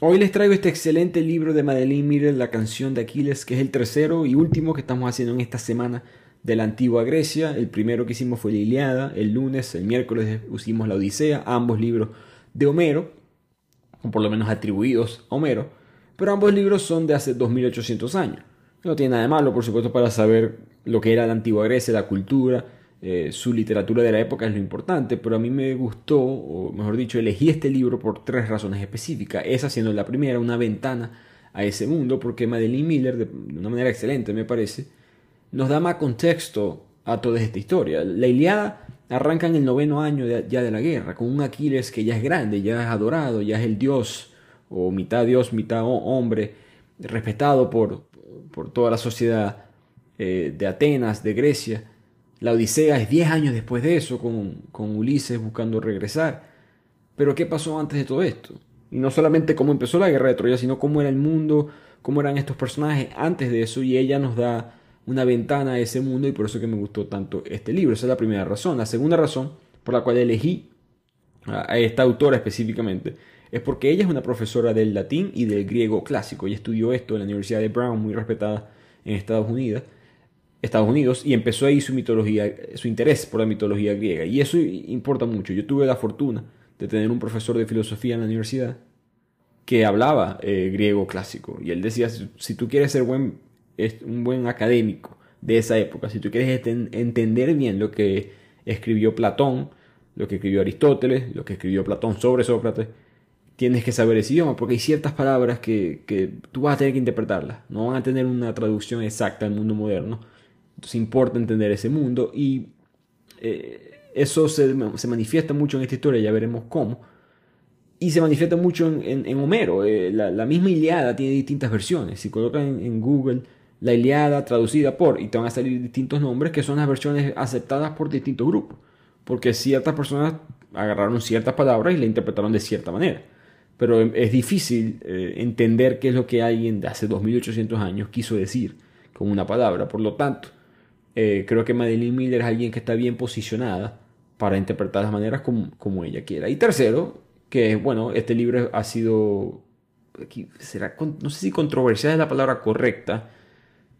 Hoy les traigo este excelente libro de Madeleine Miller, La canción de Aquiles, que es el tercero y último que estamos haciendo en esta semana de la antigua Grecia. El primero que hicimos fue la Iliada, el lunes, el miércoles hicimos la Odisea, ambos libros de Homero, o por lo menos atribuidos a Homero, pero ambos libros son de hace 2800 años. No tiene nada de malo, por supuesto, para saber lo que era la antigua Grecia, la cultura, eh, su literatura de la época es lo importante, pero a mí me gustó, o mejor dicho, elegí este libro por tres razones específicas. Esa siendo la primera, una ventana a ese mundo, porque Madeleine Miller, de una manera excelente me parece, nos da más contexto a toda esta historia. La Iliada arranca en el noveno año ya de la guerra, con un Aquiles que ya es grande, ya es adorado, ya es el dios, o mitad dios, mitad hombre, respetado por, por toda la sociedad eh, de Atenas, de Grecia la Odisea es 10 años después de eso, con, con Ulises buscando regresar. Pero ¿qué pasó antes de todo esto? Y no solamente cómo empezó la guerra de Troya, sino cómo era el mundo, cómo eran estos personajes antes de eso. Y ella nos da una ventana a ese mundo y por eso que me gustó tanto este libro. Esa es la primera razón. La segunda razón por la cual elegí a esta autora específicamente es porque ella es una profesora del latín y del griego clásico. Ella estudió esto en la Universidad de Brown, muy respetada en Estados Unidos. Estados Unidos y empezó ahí su mitología, su interés por la mitología griega. Y eso importa mucho. Yo tuve la fortuna de tener un profesor de filosofía en la universidad que hablaba eh, griego clásico. Y él decía, si tú quieres ser buen, un buen académico de esa época, si tú quieres entender bien lo que escribió Platón, lo que escribió Aristóteles, lo que escribió Platón sobre Sócrates, tienes que saber ese idioma, porque hay ciertas palabras que, que tú vas a tener que interpretarlas, no van a tener una traducción exacta al mundo moderno entonces importa entender ese mundo y eh, eso se, manifiesta mucho en esta historia, ya veremos cómo. Y se manifiesta mucho en, Homero. Eh, la, misma Iliada tiene distintas versiones. Si colocan en, Google la Iliada traducida por, y te van a salir distintos nombres que son las versiones aceptadas por distintos grupos. Porque ciertas personas agarraron ciertas palabras y la interpretaron de cierta manera. Pero es difícil eh, entender qué es lo que alguien de hace 2800 años quiso decir con una palabra. Por lo tanto, eh, creo que Madeline Miller es alguien que está bien posicionada para interpretar las maneras como, ella quiera. Y tercero, que bueno, este libro ha sido, será, no sé si controversial es la palabra correcta,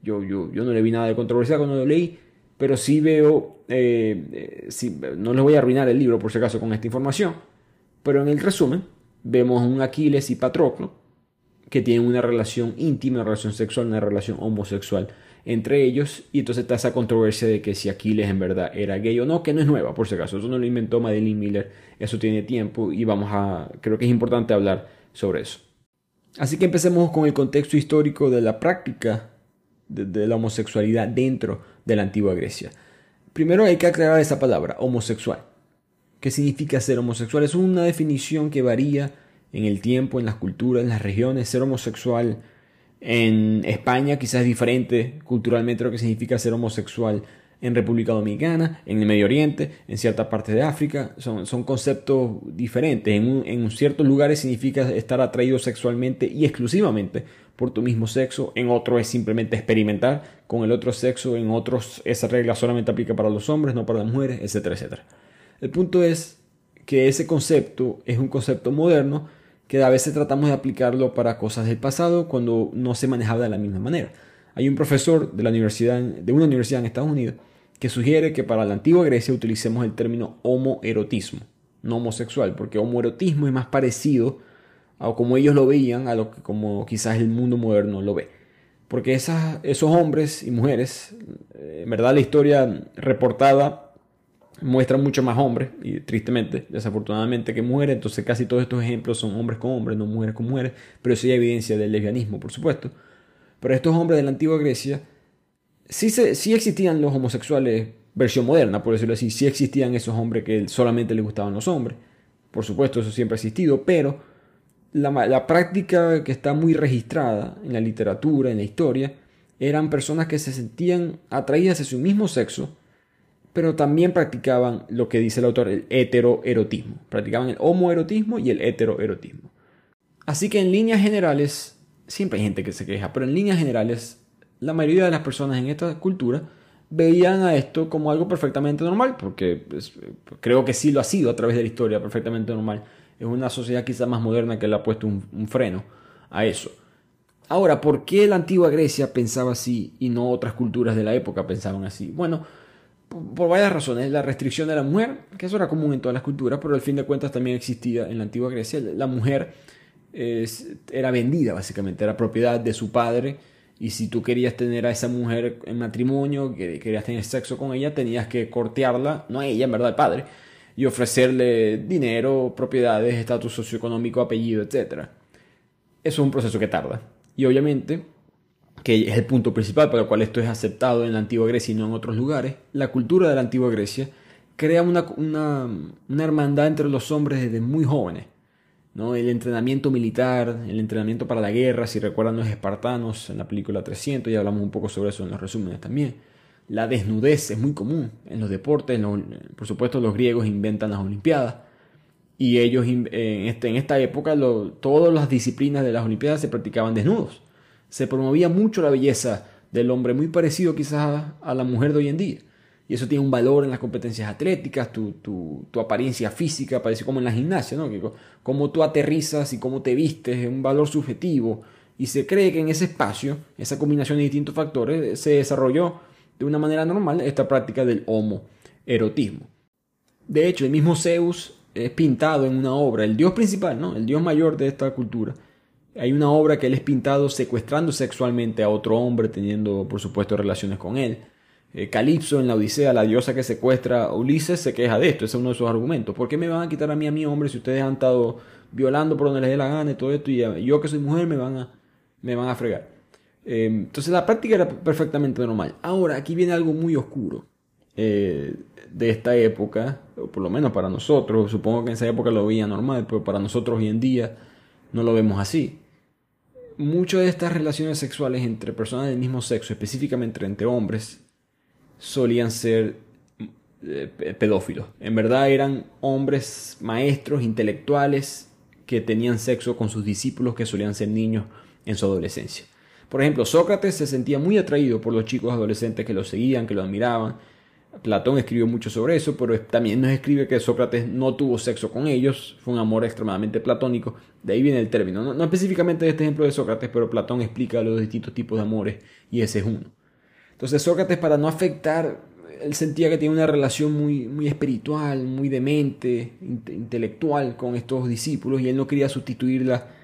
yo, yo, yo no le vi nada de controversial cuando lo leí, pero sí veo, eh, eh, no les voy a arruinar el libro por si acaso con esta información, pero en el resumen vemos un Aquiles y Patroclo que tienen una relación íntima, una relación sexual, una relación homosexual entre ellos y entonces está esa controversia de que si Aquiles en verdad era gay o no, que no es nueva por si acaso, eso no lo inventó Madeline Miller, eso tiene tiempo y vamos a, creo que es importante hablar sobre eso. Así que empecemos con el contexto histórico de la práctica de, la homosexualidad dentro de la antigua Grecia. Primero hay que aclarar esa palabra, homosexual. ¿Qué significa ser homosexual? Es una definición que varía en el tiempo, en las culturas, en las regiones. Ser homosexual en España quizás es diferente culturalmente lo que significa ser homosexual en República Dominicana, en el Medio Oriente, en ciertas partes de África. Son, conceptos diferentes. En, ciertos lugares significa estar atraído sexualmente y exclusivamente por tu mismo sexo. En otros es simplemente experimentar con el otro sexo. En otros esa regla solamente aplica para los hombres, no para las mujeres, etcétera, etcétera. El punto es que ese concepto es un concepto moderno que a veces tratamos de aplicarlo para cosas del pasado cuando no se manejaba de la misma manera. Hay un profesor de, la universidad, de una universidad en Estados Unidos que sugiere que para la antigua Grecia utilicemos el término homoerotismo, no homosexual, porque homoerotismo es más parecido a como ellos lo veían a lo que como quizás el mundo moderno lo ve. Porque esos hombres y mujeres, eh, en verdad la historia reportada muestra mucho más hombres, y tristemente, desafortunadamente, que mujeres. Entonces, casi todos estos ejemplos son hombres con hombres, no mujeres con mujeres. Pero eso hay evidencia del lesbianismo, por supuesto. Pero estos hombres de la antigua Grecia, sí, se, sí existían los homosexuales, versión moderna, por decirlo así. Sí existían esos hombres que solamente les gustaban los hombres. Por supuesto, eso siempre ha existido, pero la, práctica que está muy registrada en la literatura, en la historia, eran personas que se sentían atraídas a su mismo sexo, pero también practicaban lo que dice el autor, el heteroerotismo. Practicaban el homoerotismo y el heteroerotismo. Así que en líneas generales, siempre hay gente que se queja, pero en líneas generales, la mayoría de las personas en esta cultura veían a esto como algo perfectamente normal, porque pues, creo que sí lo ha sido a través de la historia perfectamente normal es una sociedad quizá más moderna que le ha puesto un, freno a eso. Ahora, ¿por qué la antigua Grecia pensaba así y no otras culturas de la época pensaban así? Bueno, por, varias razones. La restricción de la mujer, que eso era común en todas las culturas, pero al fin de cuentas también existía en la antigua Grecia. La mujer era vendida, básicamente, era propiedad de su padre. Y si tú querías tener a esa mujer en matrimonio, que querías tener sexo con ella, tenías que cortearla, no a ella, en verdad, al padre, y ofrecerle dinero, propiedades, estatus socioeconómico, apellido, etc. Eso es un proceso que tarda. Y obviamente, que es el punto principal para el cual esto es aceptado en la antigua Grecia y no en otros lugares, la cultura de la antigua Grecia crea una, una, hermandad entre los hombres desde muy jóvenes. ¿no? El entrenamiento militar, el entrenamiento para la guerra, si recuerdan los espartanos en la película 300, y hablamos un poco sobre eso en los resúmenes también la desnudez es muy común en los deportes. por supuesto, los griegos inventan las Olimpiadas. Y ellos en, este, en esta época todas las disciplinas de las Olimpiadas se practicaban desnudos. Se promovía mucho la belleza del hombre, muy parecido quizás a, la mujer de hoy en día. Y eso tiene un valor en las competencias atléticas, tu, tu, apariencia física, parece como en la gimnasia, ¿no? Que, cómo tú aterrizas y cómo te vistes es un valor subjetivo. Y se cree que en ese espacio, esa combinación de distintos factores, se desarrolló de una manera normal esta práctica del homoerotismo. De hecho, el mismo Zeus es pintado en una obra, el dios principal, ¿no? el dios mayor de esta cultura. Hay una obra que él es pintado secuestrando sexualmente a otro hombre, teniendo por supuesto relaciones con él. Eh, Calipso en la Odisea, la diosa que secuestra a Ulises, se queja de esto, ese es uno de sus argumentos. ¿Por qué me van a quitar a mí a mi hombre si ustedes han estado violando por donde les dé la gana y todo esto y yo que soy mujer me van a, me van a fregar? Em, entonces la práctica era perfectamente normal. Ahora, aquí viene algo muy oscuro eh, de esta época, o por lo menos para nosotros, supongo que en esa época lo veía normal, pero para nosotros hoy en día no lo vemos así. Muchas de estas relaciones sexuales entre personas del mismo sexo, específicamente entre hombres, solían ser eh, pedófilos. En verdad eran hombres maestros, intelectuales, que tenían sexo con sus discípulos que solían ser niños en su adolescencia. Por ejemplo, Sócrates se sentía muy atraído por los chicos adolescentes que lo seguían, que lo admiraban. Platón escribió mucho sobre eso, pero también nos escribe que Sócrates no tuvo sexo con ellos, fue un amor extremadamente platónico, de ahí viene el término. No, específicamente de este ejemplo de Sócrates, pero Platón explica los distintos tipos de amores y ese es uno. Entonces Sócrates para no afectar, él sentía que tenía una relación muy, muy espiritual, muy demente, intelectual con estos discípulos y él no quería sustituirla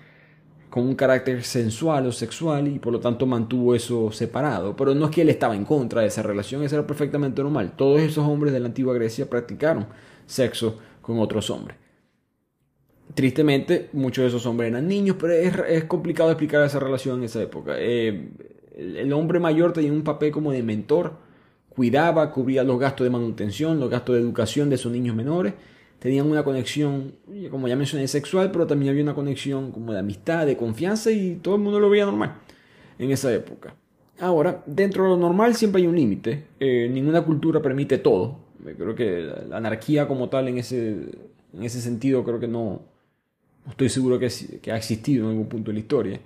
con un carácter sensual o sexual y por lo tanto mantuvo eso separado. Pero no es que él estaba en contra de esa relación, eso era perfectamente normal. Todos esos hombres de la antigua Grecia practicaron sexo con otros hombres. Tristemente, muchos de esos hombres eran niños, pero es, complicado explicar esa relación en esa época. Eh, el hombre mayor tenía un papel como de mentor, cuidaba, cubría los gastos de manutención, los gastos de educación de sus niños menores tenían una conexión, como ya mencioné, sexual, pero también había una conexión como de amistad, de confianza y todo el mundo lo veía normal en esa época. Ahora, dentro de lo normal siempre hay un límite. Eh, ninguna cultura permite todo. Creo que la anarquía como tal en ese, en ese sentido creo que no, no estoy seguro que, que ha existido en algún punto de la historia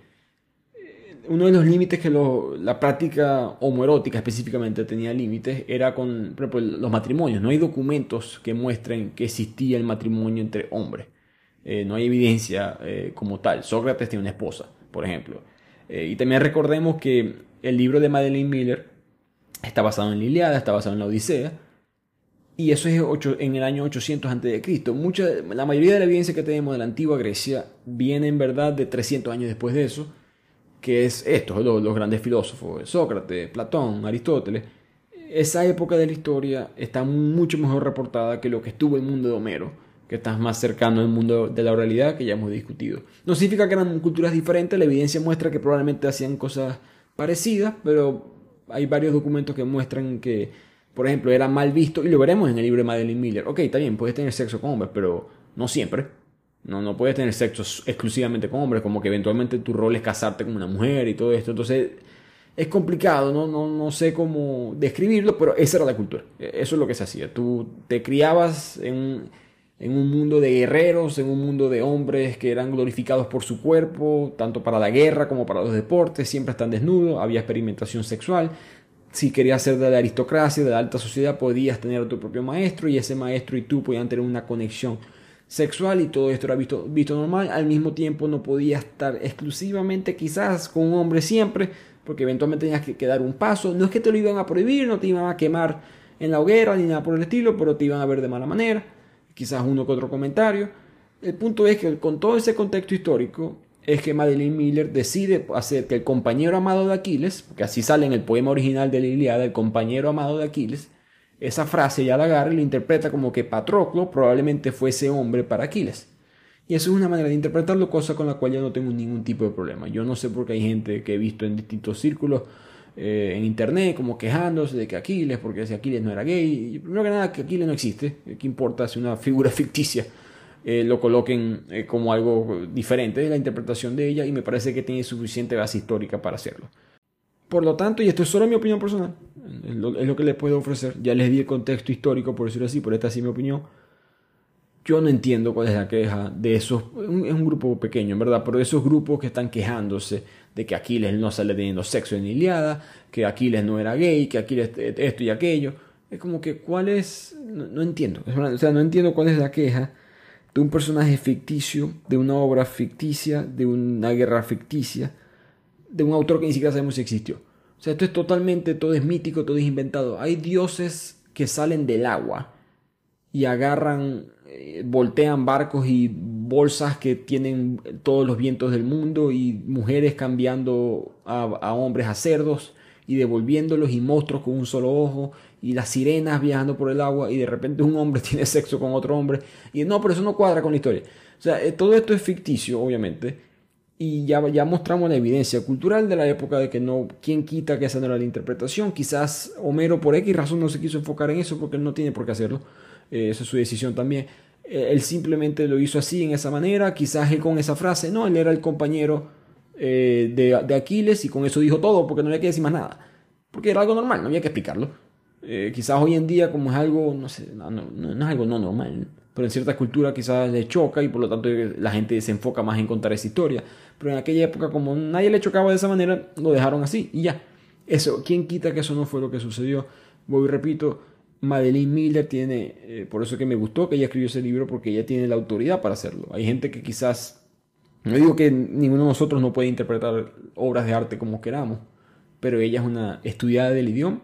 uno de los límites que la práctica homoerótica específicamente tenía límites era con los matrimonios. No hay documentos que muestren que existía el matrimonio entre hombres. Eh, no hay evidencia eh, como tal. Sócrates tiene una esposa, por ejemplo. Eh, y también recordemos que el libro de Madeleine Miller está basado en la Iliada, está basado en la Odisea. Y eso es en el año 800 a.C. La mayoría de la evidencia que tenemos de la antigua Grecia viene en verdad de 300 años después de eso que es esto, los, grandes filósofos, Sócrates, Platón, Aristóteles, esa época de la historia está mucho mejor reportada que lo que estuvo el mundo de Homero, que está más cercano al mundo de la oralidad que ya hemos discutido. No significa que eran culturas diferentes, la evidencia muestra que probablemente hacían cosas parecidas, pero hay varios documentos que muestran que, por ejemplo, era mal visto, y lo veremos en el libro de Madeleine Miller. Ok, está bien, puedes tener sexo con hombres, pero no siempre. No, no puedes tener sexo exclusivamente con hombres, como que eventualmente tu rol es casarte con una mujer y todo esto. Entonces es complicado, no, no, no sé cómo describirlo, pero esa era la cultura. E, eso es lo que se hacía. Tú te criabas en, en un mundo de guerreros, en un mundo de hombres que eran glorificados por su cuerpo, tanto para la guerra como para los deportes, siempre están desnudos, había experimentación sexual. Si querías ser de la aristocracia, de la alta sociedad, podías tener a tu propio maestro y ese maestro y tú podían tener una conexión sexual y todo esto era visto, visto normal. Al mismo tiempo no podías estar exclusivamente quizás con un hombre siempre, porque eventualmente tenías que, dar un paso. No es que te lo iban a prohibir, no te iban a quemar en la hoguera ni nada por el estilo, pero te iban a ver de mala manera, quizás uno que otro comentario. El punto es que con todo ese contexto histórico es que Madeline Miller decide hacer que el compañero amado de Aquiles, porque así sale en el poema original de la Iliada, el compañero amado de Aquiles, esa frase ya la agarra y lo interpreta como que Patroclo probablemente fuese hombre para Aquiles. Y eso es una manera de interpretarlo, cosa con la cual yo no tengo ningún tipo de problema. Yo no sé por qué hay gente que he visto en distintos círculos eh, en internet como quejándose de que Aquiles, porque si Aquiles no era gay. Y primero que nada, que Aquiles no existe. ¿Qué importa si una figura ficticia eh, lo coloquen eh, como algo diferente de la interpretación de ella? Y me parece que tiene suficiente base histórica para hacerlo. Por lo tanto, y esto es solo mi opinión personal, es lo, que les puedo ofrecer. Ya les di el contexto histórico, por decirlo así, por esta sí mi opinión yo no entiendo cuál es la queja de esos, es un grupo pequeño, en verdad, pero de esos grupos que están quejándose de que Aquiles no sale teniendo sexo en Iliada, que Aquiles no era gay, que Aquiles esto y aquello. Es como que, ¿cuál es? No, entiendo. O sea, no entiendo cuál es la queja de un personaje ficticio, de una obra ficticia, de una guerra ficticia, de un autor que ni siquiera sabemos si existió. O sea, esto es totalmente, todo es mítico, todo es inventado. Hay dioses que salen del agua y agarran eh, voltean barcos y bolsas que tienen todos los vientos del mundo y mujeres cambiando a, hombres a cerdos y devolviéndolos y monstruos con un solo ojo y las sirenas viajando por el agua y de repente un hombre tiene sexo con otro hombre y no, pero eso no cuadra con la historia. O sea, eh, todo esto es ficticio, obviamente, y ya, ya mostramos la evidencia cultural de la época de que no, ¿quién quita que esa no era la interpretación? Quizás Homero por X razón no se quiso enfocar en eso porque no tiene por qué hacerlo. Eh, esa es su decisión también. Eh, él simplemente lo hizo así, en esa manera, quizás él con esa frase, no, él era el compañero eh, de, Aquiles y con eso dijo todo, porque no había que decir más nada. Porque era algo normal, no había que explicarlo. quizás hoy en día, como es algo, no sé, no, es algo no normal, pero en cierta cultura quizás le choca y por lo tanto la gente se enfoca más en contar esa historia. Pero en aquella época, como nadie le chocaba de esa manera, lo dejaron así y ya. Eso, ¿quién quita que eso no fue lo que sucedió? Voy y repito, Madeline Miller tiene, eh, por eso que me gustó que ella escribió ese libro, porque ella tiene la autoridad para hacerlo. Hay gente que quizás, no digo que ninguno de nosotros no puede interpretar obras de arte como queramos, pero ella es una estudiada del idioma,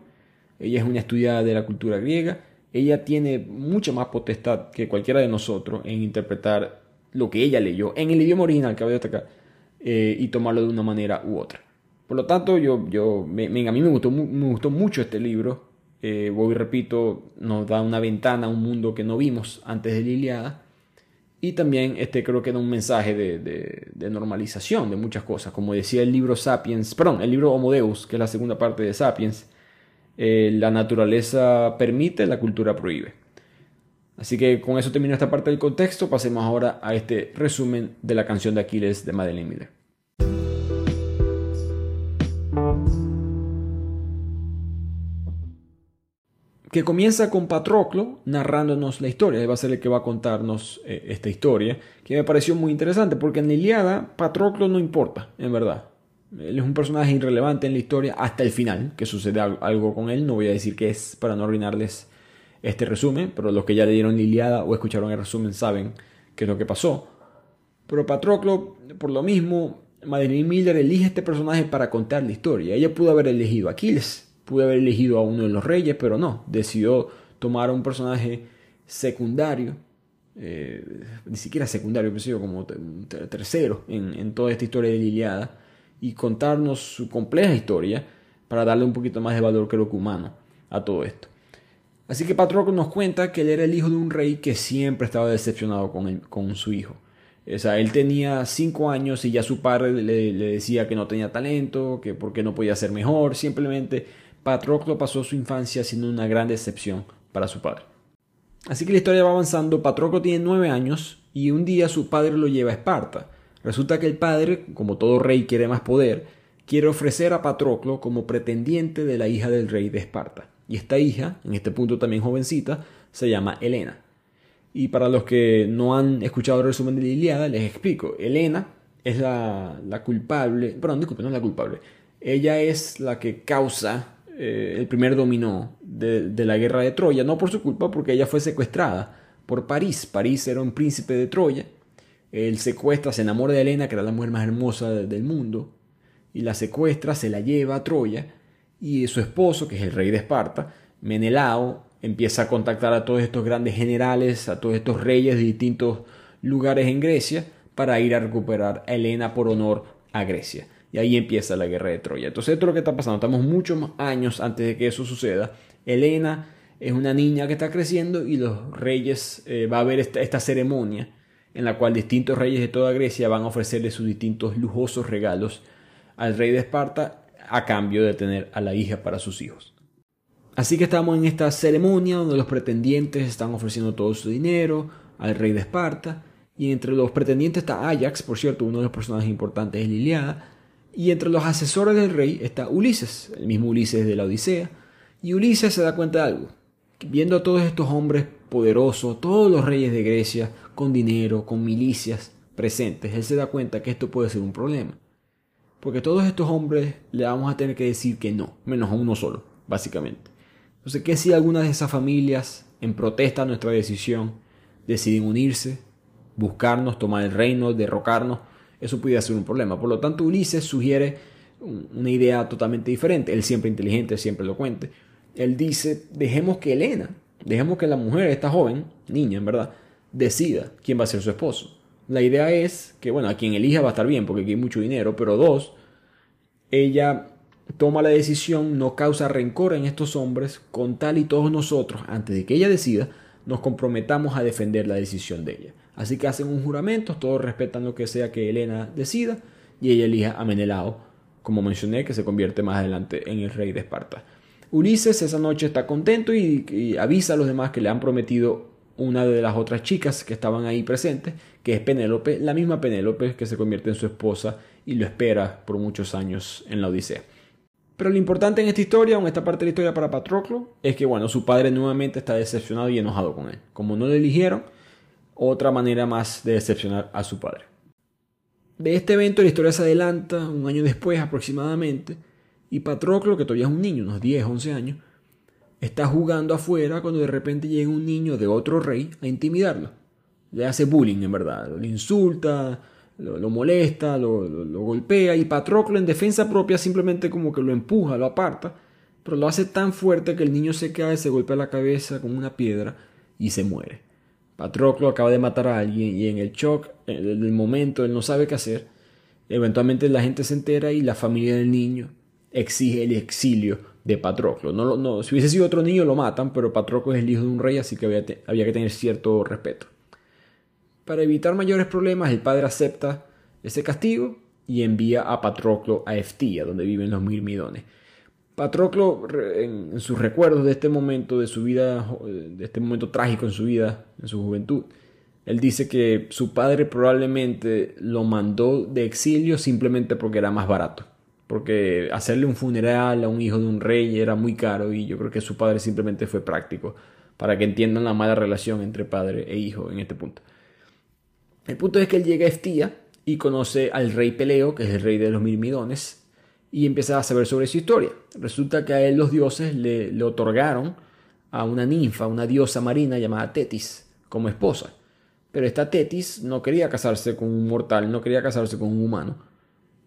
ella es una estudiada de la cultura griega, ella tiene mucha más potestad que cualquiera de nosotros en interpretar lo que ella leyó en el idioma original, que a destacar, eh, y tomarlo de una manera u otra. Por lo tanto, yo, yo, a mí me gustó, me gustó mucho este libro eh, voy y repito, nos da una ventana a un mundo que no vimos antes de la Iliada. Y también este, creo que da un mensaje de, normalización de muchas cosas. Como decía el libro Sapiens, perdón, el libro Homo Deus, que es la segunda parte de Sapiens, eh, la naturaleza permite, la cultura prohíbe. Así que con eso termino esta parte del contexto. Pasemos ahora a este resumen de la canción de Aquiles de Madeleine Miller. que comienza con Patroclo narrándonos la historia. Él va a ser el que va a contarnos eh, esta historia, que me pareció muy interesante, porque en la Iliada Patroclo no importa, en verdad. Él es un personaje irrelevante en la historia hasta el final, que sucede algo con él. No voy a decir qué es para no arruinarles este resumen, pero los que ya leyeron Iliada o escucharon el resumen saben qué es lo que pasó. Pero Patroclo, por lo mismo, Madeline Miller elige este personaje para contar la historia. Ella pudo haber elegido a Aquiles, Pude haber elegido a uno de los reyes, pero no. Decidió tomar a un personaje secundario, eh, ni siquiera secundario, como tercero en, toda esta historia de Liliada, y contarnos su compleja historia para darle un poquito más de valor, creo que humano, a todo esto. Así que Patroclo nos cuenta que él era el hijo de un rey que siempre estaba decepcionado con, con su hijo. O sea, él tenía cinco años y ya su padre le, decía que no tenía talento, que porque no podía ser mejor, simplemente Patroclo pasó su infancia siendo una gran decepción para su padre. Así que la historia va avanzando. Patroclo tiene nueve años y un día su padre lo lleva a Esparta. Resulta que el padre, como todo rey quiere más poder, quiere ofrecer a Patroclo como pretendiente de la hija del rey de Esparta. Y esta hija, en este punto también jovencita, se llama Helena. Y para los que no han escuchado el resumen de la Iliada, les explico. Helena es la, culpable, perdón, disculpe, no es la culpable. Ella es la que causa eh, el primer dominó de, de, la guerra de Troya, no por su culpa, porque ella fue secuestrada por París. París era un príncipe de Troya. Él secuestra, se enamora de Helena, que era la mujer más hermosa del mundo, y la secuestra, se la lleva a Troya, y su esposo, que es el rey de Esparta, Menelao, empieza a contactar a todos estos grandes generales, a todos estos reyes de distintos lugares en Grecia, para ir a recuperar a Helena por honor a Grecia. Y ahí empieza la guerra de Troya. Entonces esto es lo que está pasando. Estamos muchos años antes de que eso suceda. Helena es una niña que está creciendo y los reyes eh, va a haber esta, esta, ceremonia en la cual distintos reyes de toda Grecia van a ofrecerle sus distintos lujosos regalos al rey de Esparta a cambio de tener a la hija para sus hijos. Así que estamos en esta ceremonia donde los pretendientes están ofreciendo todo su dinero al rey de Esparta y entre los pretendientes está Ajax, por cierto, uno de los personajes importantes de Liliada. Y entre los asesores del rey está Ulises, el mismo Ulises de la Odisea. Y Ulises se da cuenta de algo. Viendo a todos estos hombres poderosos, todos los reyes de Grecia, con dinero, con milicias presentes, él se da cuenta que esto puede ser un problema. Porque todos estos hombres le vamos a tener que decir que no, menos a uno solo, básicamente. Entonces, ¿qué si algunas de esas familias, en protesta a nuestra decisión, deciden unirse, buscarnos, tomar el reino, derrocarnos, eso pudiera ser un problema. Por lo tanto, Ulises sugiere una idea totalmente diferente. Él siempre inteligente, siempre elocuente. Él dice, dejemos que Elena, dejemos que la mujer, esta joven, niña en verdad, decida quién va a ser su esposo. La idea es que, bueno, a quien elija va a estar bien porque aquí hay mucho dinero, pero dos, ella toma la decisión, no causa rencor en estos hombres, con tal y todos nosotros, antes de que ella decida, nos comprometamos a defender la decisión de ella. Así que hacen un juramento, todos respetan lo que sea que Helena decida y ella elija a Menelao, como mencioné, que se convierte más adelante en el rey de Esparta. Ulises esa noche está contento y, avisa a los demás que le han prometido una de las otras chicas que estaban ahí presentes, que es Penélope, la misma Penélope que se convierte en su esposa y lo espera por muchos años en la Odisea. Pero lo importante en esta historia, en esta parte de la historia para Patroclo, es que bueno, su padre nuevamente está decepcionado y enojado con él. Como no lo eligieron, otra manera más de decepcionar a su padre. De este evento la historia se adelanta un año después aproximadamente y Patroclo, que todavía es un niño, unos 10, 11 años, está jugando afuera cuando de repente llega un niño de otro rey a intimidarlo. Le hace bullying en verdad, lo insulta, lo, molesta, lo, lo, golpea y Patroclo en defensa propia simplemente como que lo empuja, lo aparta, pero lo hace tan fuerte que el niño se cae, se golpea la cabeza con una piedra y se muere. Patroclo acaba de matar a alguien y en el shock, en el momento, él no sabe qué hacer. Eventualmente la gente se entera y la familia del niño exige el exilio de Patroclo. No, no, si hubiese sido otro niño lo matan, pero Patroclo es el hijo de un rey, así que había, había que tener cierto respeto. Para evitar mayores problemas, el padre acepta ese castigo y envía a Patroclo a Eftía, donde viven los mirmidones. Patroclo, en, sus recuerdos de este momento de su vida, de este momento trágico en su vida, en su juventud, él dice que su padre probablemente lo mandó de exilio simplemente porque era más barato. Porque hacerle un funeral a un hijo de un rey era muy caro y yo creo que su padre simplemente fue práctico para que entiendan la mala relación entre padre e hijo en este punto. El punto es que él llega a Eftía y conoce al rey Peleo, que es el rey de los mirmidones, y empieza a saber sobre su historia. Resulta que a él los dioses le, le otorgaron a una ninfa, una diosa marina llamada Tetis, como esposa. Pero esta Tetis no quería casarse con un mortal, no quería casarse con un humano.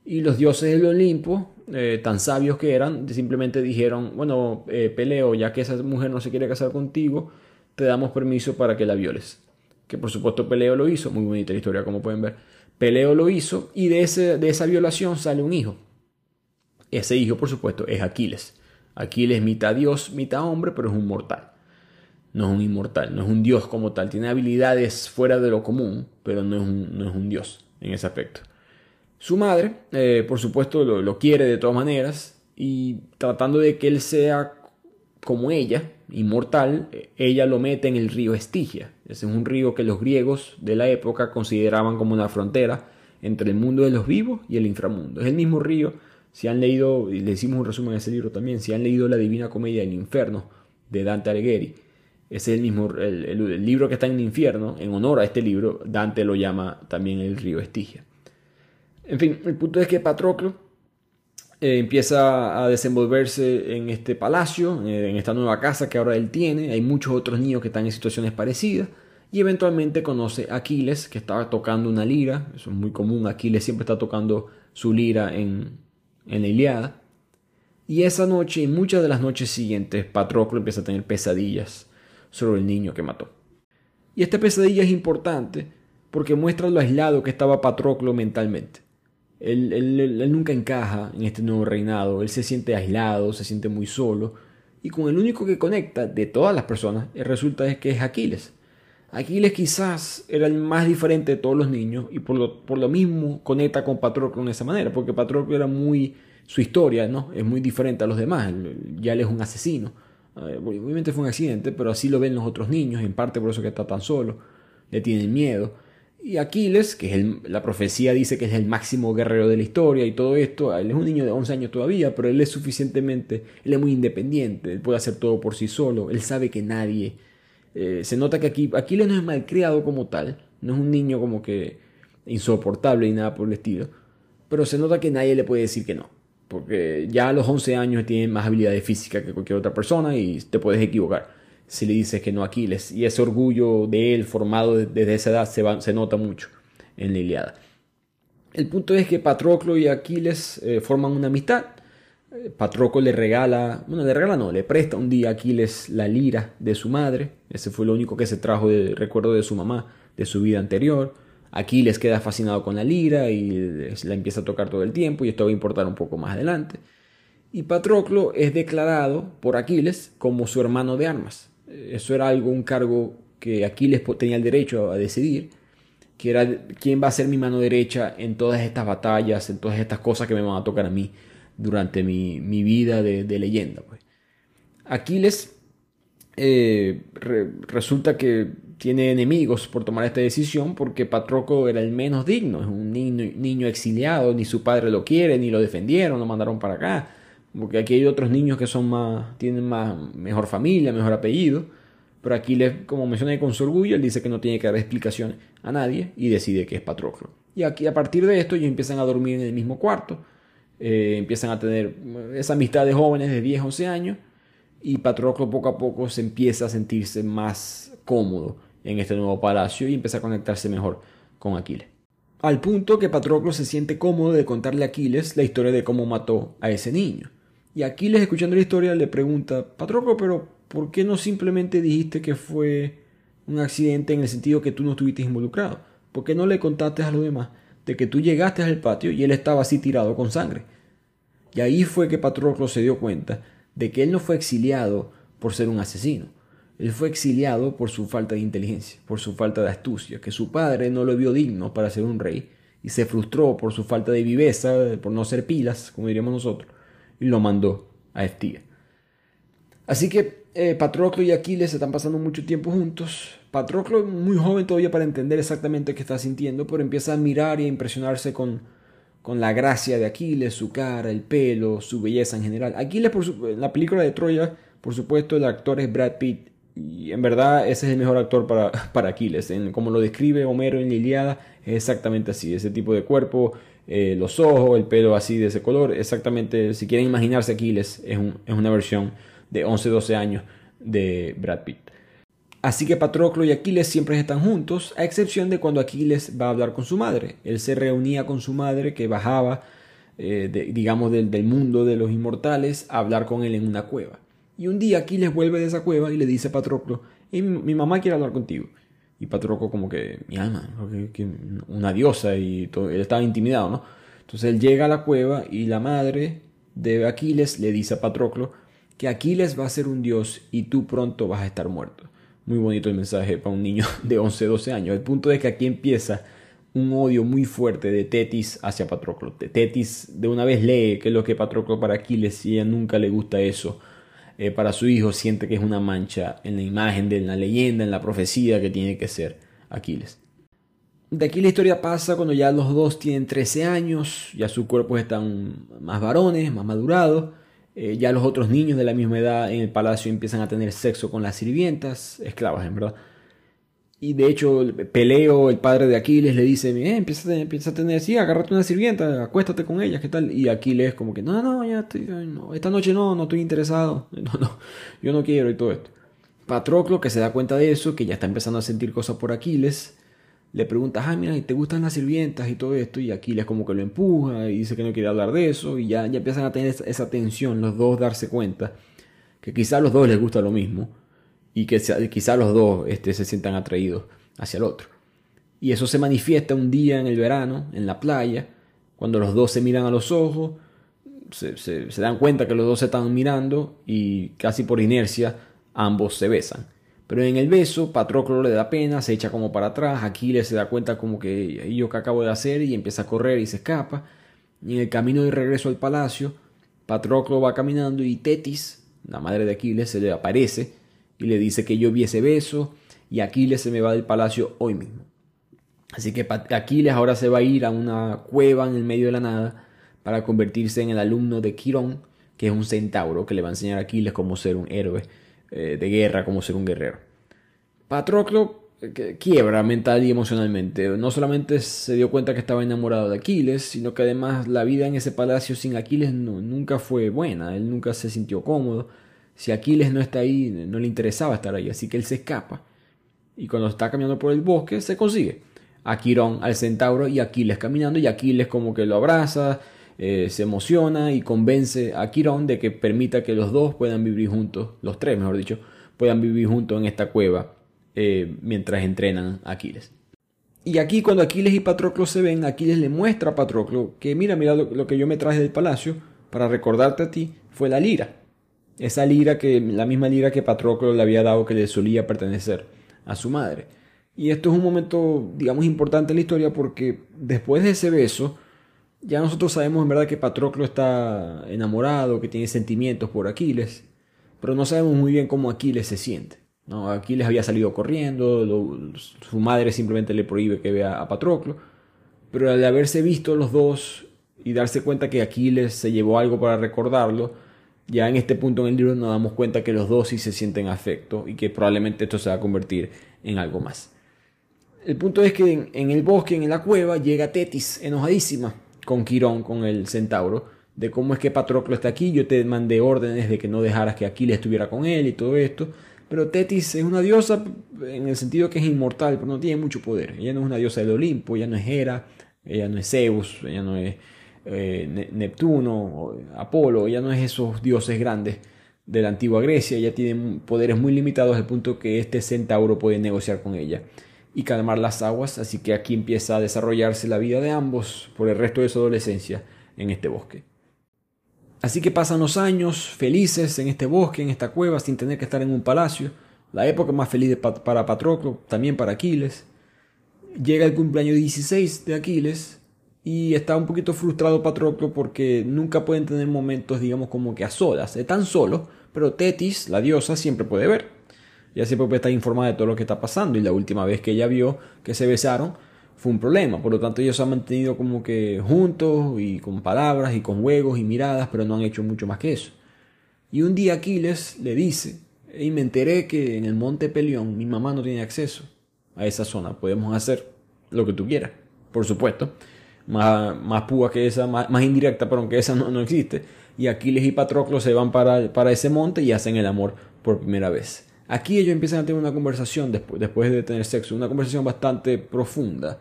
Y los dioses del Olimpo, eh, tan sabios que eran, simplemente dijeron, bueno, eh, Peleo, ya que esa mujer no se quiere casar contigo, te damos permiso para que la violes. Que por supuesto Peleo lo hizo, muy bonita la historia como pueden ver. Peleo lo hizo y de, ese, de esa violación sale un hijo. Ese hijo, por supuesto, es Aquiles. Aquiles mitad dios, mitad hombre, pero es un mortal. No es un inmortal, no es un dios como tal. Tiene habilidades fuera de lo común, pero no es no es un dios en ese aspecto. Su madre, eh, por supuesto, lo, quiere de todas maneras y tratando de que él sea como ella, inmortal, ella lo mete en el río Estigia. Ese es un río que los griegos de la época consideraban como una frontera entre el mundo de los vivos y el inframundo. Es el mismo río, si han leído, y le hicimos un resumen en ese libro también, si han leído la Divina Comedia del Infierno de Dante Alighieri, es el mismo, el, libro que está en el infierno, en honor a este libro, Dante lo llama también el río Estigia. En fin, el punto es que Patroclo eh, empieza a desenvolverse en este palacio, eh, en esta nueva casa que ahora él tiene. Hay muchos otros niños que están en situaciones parecidas. Y eventualmente conoce a Aquiles, que estaba tocando una lira. Eso es muy común. Aquiles siempre está tocando su lira en, en la Iliada. Y esa noche y muchas de las noches siguientes, Patroclo empieza a tener pesadillas sobre el niño que mató. Y esta pesadilla es importante porque muestra lo aislado que estaba Patroclo mentalmente. Él, nunca encaja en este nuevo reinado, él se siente aislado, se siente muy solo, y con el único que conecta de todas las personas eh, resulta es que es Aquiles. Aquiles quizás era el más diferente de todos los niños y por lo, por lo mismo conecta con Patroclo de esa manera, porque Patroclo era muy, su historia ¿no? es muy diferente a los demás, ya él es un asesino. Eh, obviamente fue un accidente, pero así lo ven los otros niños, en parte por eso que está tan solo, le tienen miedo. Y Aquiles, que es la profecía dice que es el máximo guerrero de la historia y todo esto, él es un niño de 11 años todavía, pero él es suficientemente, él es muy independiente, él puede hacer todo por sí solo, él sabe que nadie, eh, se nota que aquí, Aquiles no es malcriado como tal, no es un niño como que insoportable y nada por el estilo, pero se nota que nadie le puede decir que no, porque ya a los 11 años tiene más habilidades físicas que cualquier otra persona y te puedes equivocar si le dices que no a Aquiles. Y ese orgullo de él formado desde esa edad se, se nota mucho en la Iliada. El punto es que Patroclo y Aquiles eh, forman una amistad. Eh, Patroclo le regala, bueno, le regala no, le presta un día a Aquiles la lira de su madre. Ese fue lo único que se trajo de recuerdo de su mamá, de su vida anterior. Aquiles queda fascinado con la lira y la empieza a tocar todo el tiempo y esto va a importar un poco más adelante. Y Patroclo es declarado por Aquiles como su hermano de armas. Eso era algo, un cargo que Aquiles tenía el derecho a decidir, que era quién va a ser mi mano derecha en todas estas batallas, en todas estas cosas que me van a tocar a mí durante mi, vida de, leyenda. Pues. Aquiles eh, resulta que tiene enemigos por tomar esta decisión porque Patroco era el menos digno, es un niño, niño exiliado, ni su padre lo quiere, ni lo defendieron, lo mandaron para acá. Porque aquí hay otros niños que son más, tienen más, mejor familia, mejor apellido. Pero aquí, como mencioné con su orgullo, él dice que no tiene que dar explicación a nadie y decide que es Patroclo. Y aquí a partir de esto ellos empiezan a dormir en el mismo cuarto, eh, empiezan a tener esa amistad de jóvenes de 10, 11 años y Patroclo poco a poco se empieza a sentirse más cómodo en este nuevo palacio y empieza a conectarse mejor con Aquiles. Al punto que Patroclo se siente cómodo de contarle a Aquiles la historia de cómo mató a ese niño. Y Aquiles, escuchando la historia, le pregunta, Patroclo, pero ¿por qué no simplemente dijiste que fue un accidente en el sentido que tú no estuviste involucrado? ¿Por qué no le contaste a los demás de que tú llegaste al patio y él estaba así tirado con sangre? Y ahí fue que Patroclo se dio cuenta de que él no fue exiliado por ser un asesino. Él fue exiliado por su falta de inteligencia, por su falta de astucia, que su padre no lo vio digno para ser un rey y se frustró por su falta de viveza, por no ser pilas, como diríamos nosotros y lo mandó a Estiga. Así que eh, Patroclo y Aquiles están pasando mucho tiempo juntos. Patroclo muy joven todavía para entender exactamente qué está sintiendo, pero empieza a mirar y a impresionarse con, con la gracia de Aquiles, su cara, el pelo, su belleza en general. Aquiles, por en la película de Troya, por supuesto, el actor es Brad Pitt. Y en verdad ese es el mejor actor para, para Aquiles. En, como lo describe Homero en la Iliada, es exactamente así. Ese tipo de cuerpo, eh, los ojos, el pelo así de ese color. Exactamente, si quieren imaginarse Aquiles, es, es una versión de 11-12 años de Brad Pitt. Así que Patroclo y Aquiles siempre están juntos, a excepción de cuando Aquiles va a hablar con su madre. Él se reunía con su madre que bajaba, eh, digamos, del, mundo de los inmortales a hablar con él en una cueva. Y un día Aquiles vuelve de esa cueva y le dice a Patroclo, mi, mamá quiere hablar contigo. Y Patroco como que, mi alma, una diosa y todo, él estaba intimidado, ¿no? Entonces él llega a la cueva y la madre de Aquiles le dice a Patroclo que Aquiles va a ser un dios y tú pronto vas a estar muerto. Muy bonito el mensaje para un niño de 11, 12 años. El punto es que aquí empieza un odio muy fuerte de Tetis hacia Patroclo. Tetis de una vez lee que es lo que Patroclo para Aquiles y ella nunca le gusta eso. Eh, para su hijo, siente que es una mancha en la imagen de la leyenda, en la profecía que tiene que ser Aquiles. De aquí la historia pasa cuando ya los dos tienen 13 años, ya sus cuerpos están más varones, más madurados, eh, ya los otros niños de la misma edad en el palacio empiezan a tener sexo con las sirvientas, esclavas en verdad. Y de hecho, Peleo, el padre de Aquiles, le dice, eh, empieza, a tener, sí, agárrate una sirvienta, acuéstate con ella, ¿qué tal? Y Aquiles como que, no, no, ya estoy, no, esta noche no, no estoy interesado, no, no, yo no quiero y todo esto. Patroclo, que se da cuenta de eso, que ya está empezando a sentir cosas por Aquiles, le pregunta, ah, mira, ¿te gustan las sirvientas y todo esto? Y Aquiles como que lo empuja y dice que no quiere hablar de eso, y ya, ya empiezan a tener esa, esa tensión, los dos darse cuenta, que quizá a los dos les gusta lo mismo y que quizá los dos este, se sientan atraídos hacia el otro. Y eso se manifiesta un día en el verano, en la playa, cuando los dos se miran a los ojos, se, dan cuenta que los dos se están mirando y casi por inercia ambos se besan. Pero en el beso, Patroclo le da pena, se echa como para atrás, Aquiles se da cuenta como que yo que acabo de hacer y empieza a correr y se escapa. Y en el camino de regreso al palacio, Patroclo va caminando y Tetis, la madre de Aquiles, se le aparece y le dice que yo vi ese beso y Aquiles se me va del palacio hoy mismo. Así que Aquiles ahora se va a ir a una cueva en el medio de la nada para convertirse en el alumno de Quirón, que es un centauro que le va a enseñar a Aquiles cómo ser un héroe eh, de guerra, cómo ser un guerrero. Patroclo eh, quiebra mental y emocionalmente. No solamente se dio cuenta que estaba enamorado de Aquiles, sino que además la vida en ese palacio sin Aquiles nunca fue buena. Él nunca se sintió cómodo si Aquiles no está ahí, no le interesaba estar ahí, así que él se escapa. Y cuando está caminando por el bosque, se consigue a Quirón, al centauro y Aquiles caminando. Y Aquiles como que lo abraza, eh, se emociona y convence a Quirón de que permita que los dos puedan vivir juntos, los tres mejor dicho, puedan vivir juntos en esta cueva eh, mientras entrenan a Aquiles. Y aquí cuando Aquiles y Patroclo se ven, Aquiles le muestra a Patroclo que mira, mira lo que yo me traje del palacio para recordarte a ti fue la lira. Esa lira que, la misma lira que Patroclo le había dado que le solía pertenecer a su madre. Y esto es un momento, digamos, importante en la historia porque después de ese beso, ya nosotros sabemos en verdad que Patroclo está enamorado, que tiene sentimientos por Aquiles, pero no sabemos muy bien cómo Aquiles se siente. ¿no? Aquiles había salido corriendo, su madre simplemente le prohíbe que vea a Patroclo, pero al haberse visto los dos y darse cuenta que Aquiles se llevó algo para recordarlo, ya en este punto en el libro nos damos cuenta que los dos sí se sienten afecto y que probablemente esto se va a convertir en algo más. El punto es que en, el bosque, en la cueva, llega Tetis enojadísima con Quirón, con el centauro, de cómo es que Patroclo está aquí, yo te mandé órdenes de que no dejaras que Aquiles estuviera con él y todo esto. Pero Tetis es una diosa en el sentido que es inmortal, pero no tiene mucho poder. Ella no es una diosa del Olimpo, ella no es Hera, ella no es Zeus, ella no es eh, Neptuno, Apolo, ya no es esos dioses grandes de la antigua Grecia, ya tiene poderes muy limitados al punto que este centauro puede negociar con ella y calmar las aguas, así que aquí empieza a desarrollarse la vida de ambos por el resto de su adolescencia en este bosque. Así que pasan los años felices en este bosque, en esta cueva, sin tener que estar en un palacio. La época más feliz para Patroclo, también para Aquiles. Llega el cumpleaños 16 de Aquiles y está un poquito frustrado Patroclo porque nunca pueden tener momentos, digamos, como que a solas. Están solos, pero Tetis, la diosa, siempre puede ver. Ella siempre puede estar informada de todo lo que está pasando. Y la última vez que ella vio que se besaron fue un problema. Por lo tanto, ellos se han mantenido como que juntos y con palabras y con juegos y miradas, pero no han hecho mucho más que eso. Y un día Aquiles le dice, y me enteré que en el monte Pelión mi mamá no tiene acceso a esa zona. Podemos hacer lo que tú quieras, por supuesto más, más púa que esa, más, indirecta, pero aunque esa no, no, existe. Y Aquiles y Patroclo se van para, para ese monte y hacen el amor por primera vez. Aquí ellos empiezan a tener una conversación después, después de tener sexo, una conversación bastante profunda.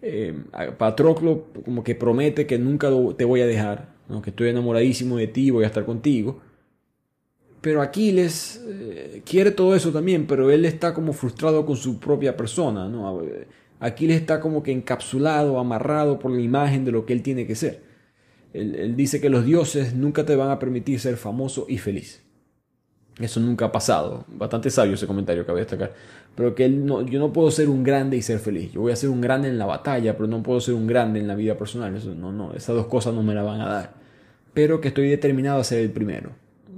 Eh, Patroclo como que promete que nunca te voy a dejar, que estoy enamoradísimo de ti, voy a estar contigo. Pero Aquiles eh, quiere todo eso también, pero él está como frustrado con su propia persona. ¿no? Aquiles está como que encapsulado, amarrado por la imagen de lo que él tiene que ser. Él, dice que los dioses nunca te van a permitir ser famoso y feliz. Eso nunca ha pasado. Bastante sabio ese comentario que voy a destacar. Pero que él no, yo no puedo ser un grande y ser feliz. Yo voy a ser un grande en la batalla, pero no puedo ser un grande en la vida personal. Eso, no, no, esas dos cosas no me la van a dar. Pero que estoy determinado a ser el primero.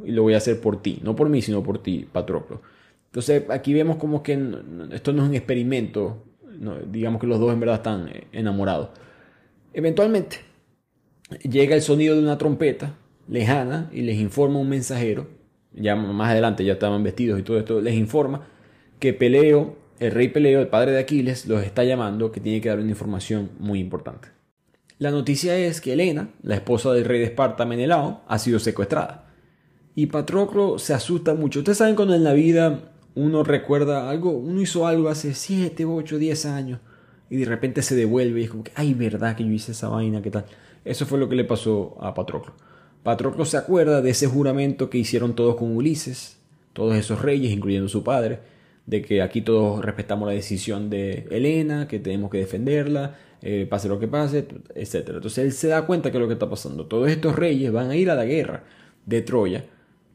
y lo voy a hacer por ti, no por mí, sino por ti, Patroclo. Entonces aquí vemos como que esto no es un experimento, digamos que los dos en verdad están enamorados. Eventualmente llega el sonido de una trompeta lejana y les informa un mensajero, ya más adelante ya estaban vestidos y todo esto, les informa que Peleo, el rey Peleo, el padre de Aquiles, los está llamando, que tiene que dar una información muy importante. La noticia es que Helena, la esposa del rey de Esparta Menelao, ha sido secuestrada. Y Patroclo se asusta mucho. Ustedes saben cuando en la vida uno recuerda algo, uno hizo algo hace 7, 8, 10 años y de repente se devuelve y es como que, ay, verdad que yo hice esa vaina, ¿qué tal? Eso fue lo que le pasó a Patroclo. Patroclo se acuerda de ese juramento que hicieron todos con Ulises, todos esos reyes, incluyendo su padre, de que aquí todos respetamos la decisión de Helena, que tenemos que defenderla, eh, pase lo que pase, etc. Entonces él se da cuenta que lo que está pasando. Todos estos reyes van a ir a la guerra de Troya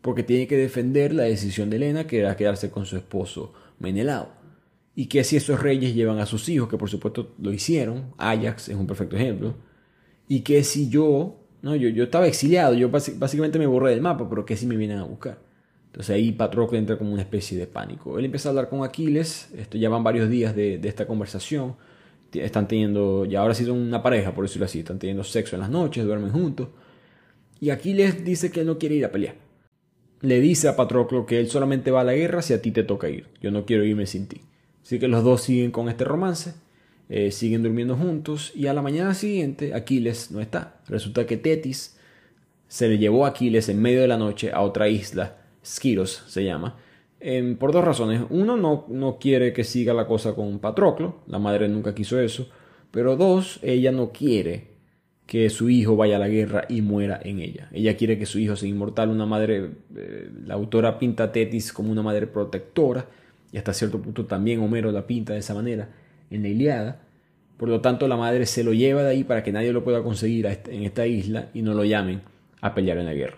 porque tienen que defender la decisión de Helena, que era quedarse con su esposo Menelao. Y que si esos reyes llevan a sus hijos, que por supuesto lo hicieron, Ajax es un perfecto ejemplo, y que si yo, no, yo, yo estaba exiliado, yo básicamente me borré del mapa, pero que si me vienen a buscar. Entonces ahí Patroclo entra como una especie de pánico. Él empieza a hablar con Aquiles, esto ya van varios días de, de esta conversación, están teniendo, y ahora sí son una pareja, por decirlo así, están teniendo sexo en las noches, duermen juntos. Y Aquiles dice que él no quiere ir a pelear. Le dice a Patroclo que él solamente va a la guerra si a ti te toca ir. Yo no quiero irme sin ti. Así que los dos siguen con este romance, eh, siguen durmiendo juntos y a la mañana siguiente Aquiles no está. Resulta que Tetis se le llevó a Aquiles en medio de la noche a otra isla, Skiros se llama, Em, por dos razones. Uno, no, no quiere que siga la cosa con Patroclo, la madre nunca quiso eso. Pero dos, ella no quiere que su hijo vaya a la guerra y muera en ella. Ella quiere que su hijo sea inmortal. Una madre, eh, la autora pinta Tetis como una madre protectora, y hasta cierto punto también Homero la pinta de esa manera en la Iliada. Por lo tanto, la madre se lo lleva de ahí para que nadie lo pueda conseguir en esta isla y no lo llamen a pelear en la guerra.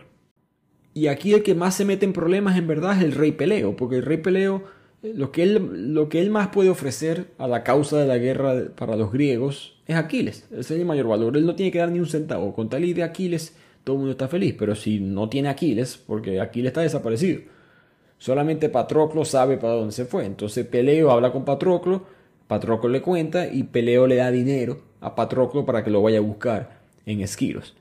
Y aquí el que más se mete en problemas en verdad es el rey Peleo, porque el rey Peleo, eh, lo que él, lo que él más puede ofrecer a la causa de la guerra para los griegos es Aquiles. Es el mayor valor. Él no tiene que dar ni un centavo. Con tal y de Aquiles, todo el mundo está feliz. Pero si no tiene Aquiles, porque Aquiles está desaparecido, solamente Patroclo sabe para dónde se fue. Entonces Peleo habla con Patroclo, Patroclo le cuenta y Peleo le da dinero a Patroclo para que lo vaya a buscar en Esquiros.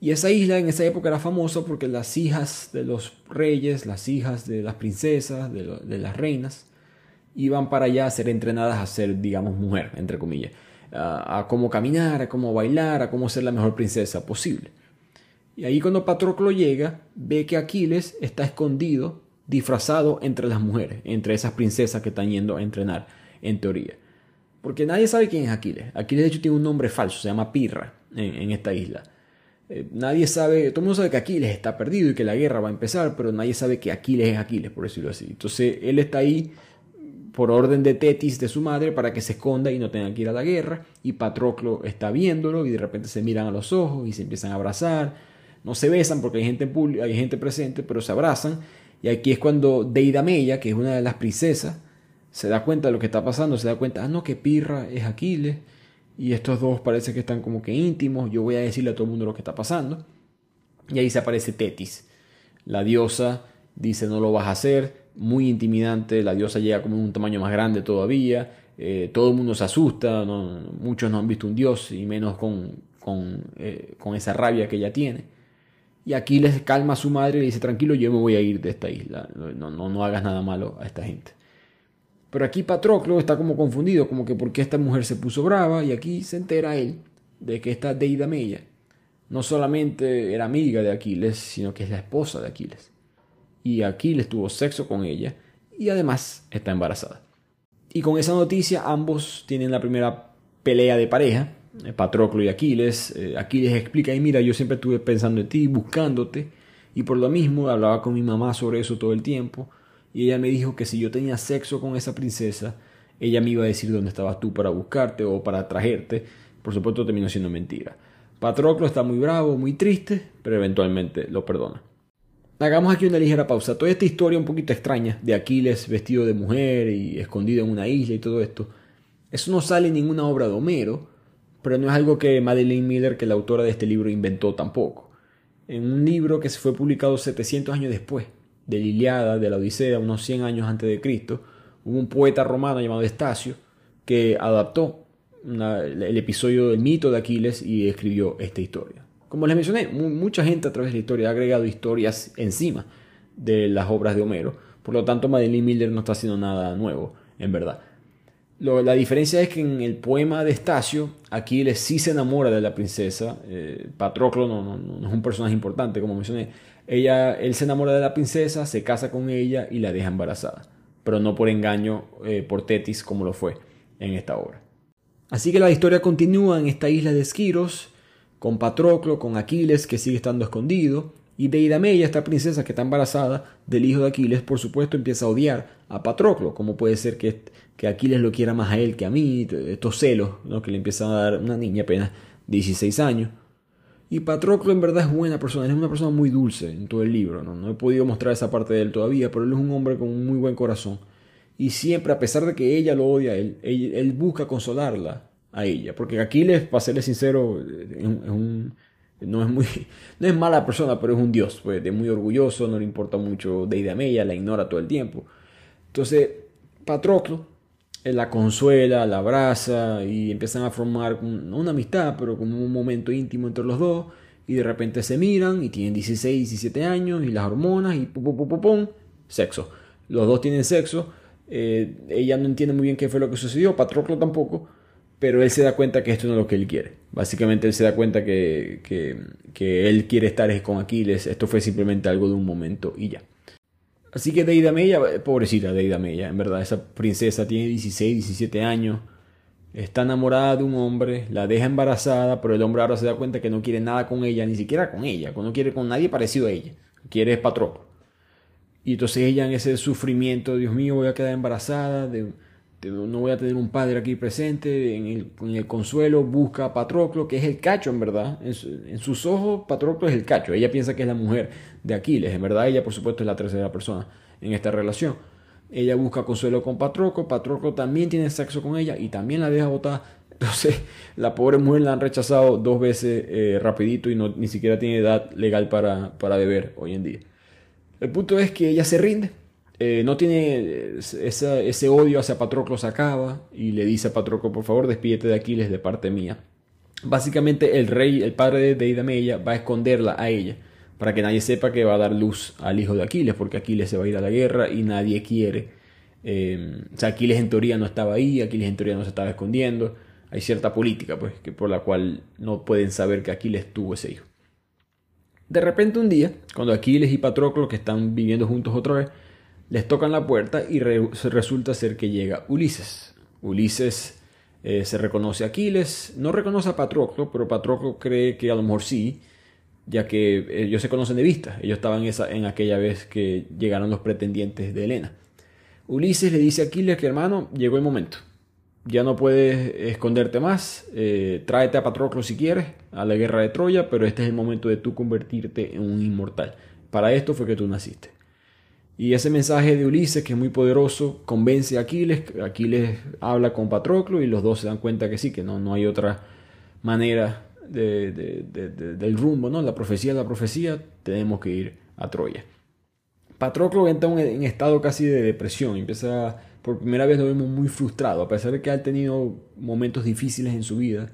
Y esa isla en esa época era famosa porque las hijas de los reyes, las hijas de las princesas, de, las reinas, iban para allá a ser entrenadas a ser, digamos, mujer, entre comillas, a, cómo caminar, a cómo bailar, a cómo ser la mejor princesa posible. Y ahí cuando Patroclo llega, ve que Aquiles está escondido, disfrazado entre las mujeres, entre esas princesas que están yendo a entrenar, en teoría. Porque nadie sabe quién es Aquiles. Aquiles de hecho tiene un nombre falso, se llama Pirra en esta isla. Eh, nadie sabe, todo el mundo sabe que Aquiles está perdido y que la guerra va a empezar, pero nadie sabe que Aquiles es Aquiles, por decirlo así. Entonces él está ahí por orden de Tetis de su madre para que se esconda y no tenga que ir a la guerra. Y Patroclo está viéndolo y de repente se miran a los ojos y se empiezan a abrazar. No se besan porque hay gente, hay gente presente, pero se abrazan. Y aquí es cuando Deidamella, que es una de las princesas, se da cuenta de lo que está pasando, se da cuenta, ah, no, que Pirra es Aquiles y estos dos parece que están como que íntimos, yo voy a decirle a todo el mundo lo que está pasando. Y ahí se aparece Tetis. La diosa dice no lo vas a hacer, muy intimidante, la diosa llega como un tamaño más grande todavía, eh, todo el mundo se asusta, muchos no han visto un dios y menos con, con, eh, con esa rabia que ella tiene. Y aquí les calma a su madre y le dice, tranquilo, yo me voy a ir de esta isla, no, no, no hagas nada malo a esta gente. Pero aquí Patroclo está como confundido, como que porque esta mujer se puso brava y aquí se entera él de que esta Deida no solamente era amiga de Aquiles, sino que es la esposa de Aquiles. Y Aquiles tuvo sexo con ella y además está embarazada. Y con esa noticia ambos tienen la primera pelea de pareja, eh, Patroclo y Aquiles. Eh, Aquiles explica, y mira, yo siempre estuve pensando en ti, buscándote, y por lo mismo hablaba con mi mamá sobre eso todo el tiempo y ella me dijo que si yo tenía sexo con esa princesa, ella me iba a decir dónde estabas tú para buscarte o para traerte. Por supuesto terminó siendo mentira. Patroclo está muy bravo, muy triste, pero eventualmente lo perdona. Hagamos aquí una ligera pausa. Toda esta historia un poquito extraña de Aquiles vestido de mujer y escondido en una isla y todo esto, eso no sale en ninguna obra de Homero, pero no es algo que Madeleine Miller, que es la autora de este libro, inventó tampoco. en un libro que se fue publicado 700 años después de la Iliada, de la Odisea, unos 100 años antes de Cristo, hubo un poeta romano llamado Estacio que adaptó el episodio del mito de Aquiles y escribió esta historia. Como les mencioné, mucha gente a través de la historia ha agregado historias encima de las obras de Homero. Por lo tanto, Madeline Miller no está haciendo nada nuevo, en verdad. la diferencia es que en el poema de Estacio, Aquiles sí se enamora de la princesa. Eh, Patroclo no, no, es un personaje importante, como mencioné. Ella, él se enamora de la princesa, se casa con ella y la deja embarazada. Pero no por engaño eh, por Tetis como lo fue en esta obra. Así que la historia continúa en esta isla de Esquiros, con Patroclo, con Aquiles que sigue estando escondido, y Deidamella, esta princesa que está embarazada del hijo de Aquiles, por supuesto empieza a odiar a Patroclo. ¿Cómo puede ser que, que Aquiles lo quiera más a él que a mí? Estos celos ¿no? que le empiezan a dar una niña apenas 16 años. Y Patroclo en verdad es buena persona, es una persona muy dulce en todo el libro. ¿no? no he podido mostrar esa parte de él todavía, pero él es un hombre con un muy buen corazón. Y siempre, a pesar de que ella lo odia él, él busca consolarla a ella. Porque Aquiles, para serle sincero, no, es muy, no es mala persona, pero es un dios. Pues, es muy orgulloso, no le importa mucho de Idamella, la ignora todo el tiempo. Entonces, Patroclo la consuela, la abraza y empiezan a formar una amistad, pero como un momento íntimo entre los dos. Y de repente se miran y tienen 16, 17 años y las hormonas y pum, pum, pum, pum, sexo. Los dos tienen sexo. Eh, ella no entiende muy bien qué fue lo que sucedió, Patroclo tampoco pero él se da cuenta que esto no es lo que él quiere. Básicamente él se da cuenta que, que, él quiere estar con Aquiles, esto fue simplemente algo de un momento y ya. Así que Deida Mella, pobrecita Deida Mella, en verdad, esa princesa tiene 16, 17 años, está enamorada de un hombre, la deja embarazada, pero el hombre ahora se da cuenta que no quiere nada con ella, ni siquiera con ella, no quiere con nadie parecido a ella, quiere es Patroclo. Y entonces ella en ese sufrimiento, Dios mío, voy a quedar embarazada de no voy a tener un padre aquí presente, en el, consuelo busca a Patroclo, que es el cacho en verdad, en, sus ojos Patroclo es el cacho, ella piensa que es la mujer de Aquiles, en verdad ella por supuesto es la tercera persona en esta relación. Ella busca consuelo con Patroclo, Patroclo también tiene sexo con ella y también la deja botar. Entonces, la pobre mujer la han rechazado dos veces eh, rapidito y no, ni siquiera tiene edad legal para, para beber hoy en día. El punto es que ella se rinde, eh, no tiene ese odio hacia Patroclo se acaba y le dice a Patroclo, por favor, despídete de Aquiles de parte mía. Básicamente el rey, el padre de Idamella, va a esconderla a ella para que nadie sepa que va a dar luz al hijo de Aquiles, porque Aquiles se va a ir a la guerra y nadie quiere. Eh, o sea, Aquiles en teoría no estaba ahí, Aquiles en teoría no se estaba escondiendo. Hay cierta política, pues, que por la cual no pueden saber que Aquiles tuvo ese hijo. De repente un día, cuando Aquiles y Patroclo, que están viviendo juntos otra vez, les tocan la puerta y resulta ser que llega Ulises. Ulises eh, se reconoce a Aquiles, no reconoce a Patroclo, pero Patroclo cree que a lo mejor sí, ya que ellos se conocen de vista. Ellos estaban esa, en aquella vez que llegaron los pretendientes de Helena. Ulises le dice a Aquiles que hermano, llegó el momento. Ya no puedes esconderte más. Eh, tráete a Patroclo si quieres a la guerra de Troya, pero este es el momento de tú convertirte en un inmortal. Para esto fue que tú naciste. Y ese mensaje de Ulises, que es muy poderoso, convence a Aquiles. Aquiles habla con Patroclo y los dos se dan cuenta que sí, que no, no hay otra manera del rumbo, ¿no? La profecía es la profecía, tenemos que ir a Troya. Patroclo entra en estado casi de depresión, empieza, por primera vez lo vemos muy frustrado, a pesar de que ha tenido momentos difíciles en su vida.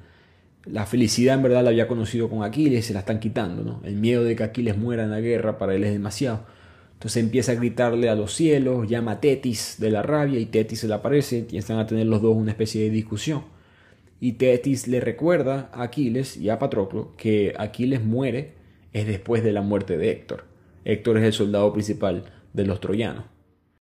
La felicidad en verdad la había conocido con Aquiles, se la están quitando, ¿no? El miedo de que Aquiles muera en la guerra para él es demasiado. Entonces empieza a gritarle a los cielos, llama a Tetis de la rabia y Tetis se le aparece y están a tener los dos una especie de discusión. Y Tetis le recuerda a Aquiles y a Patroclo que Aquiles muere es después de la muerte de Héctor. Héctor es el soldado principal de los troyanos.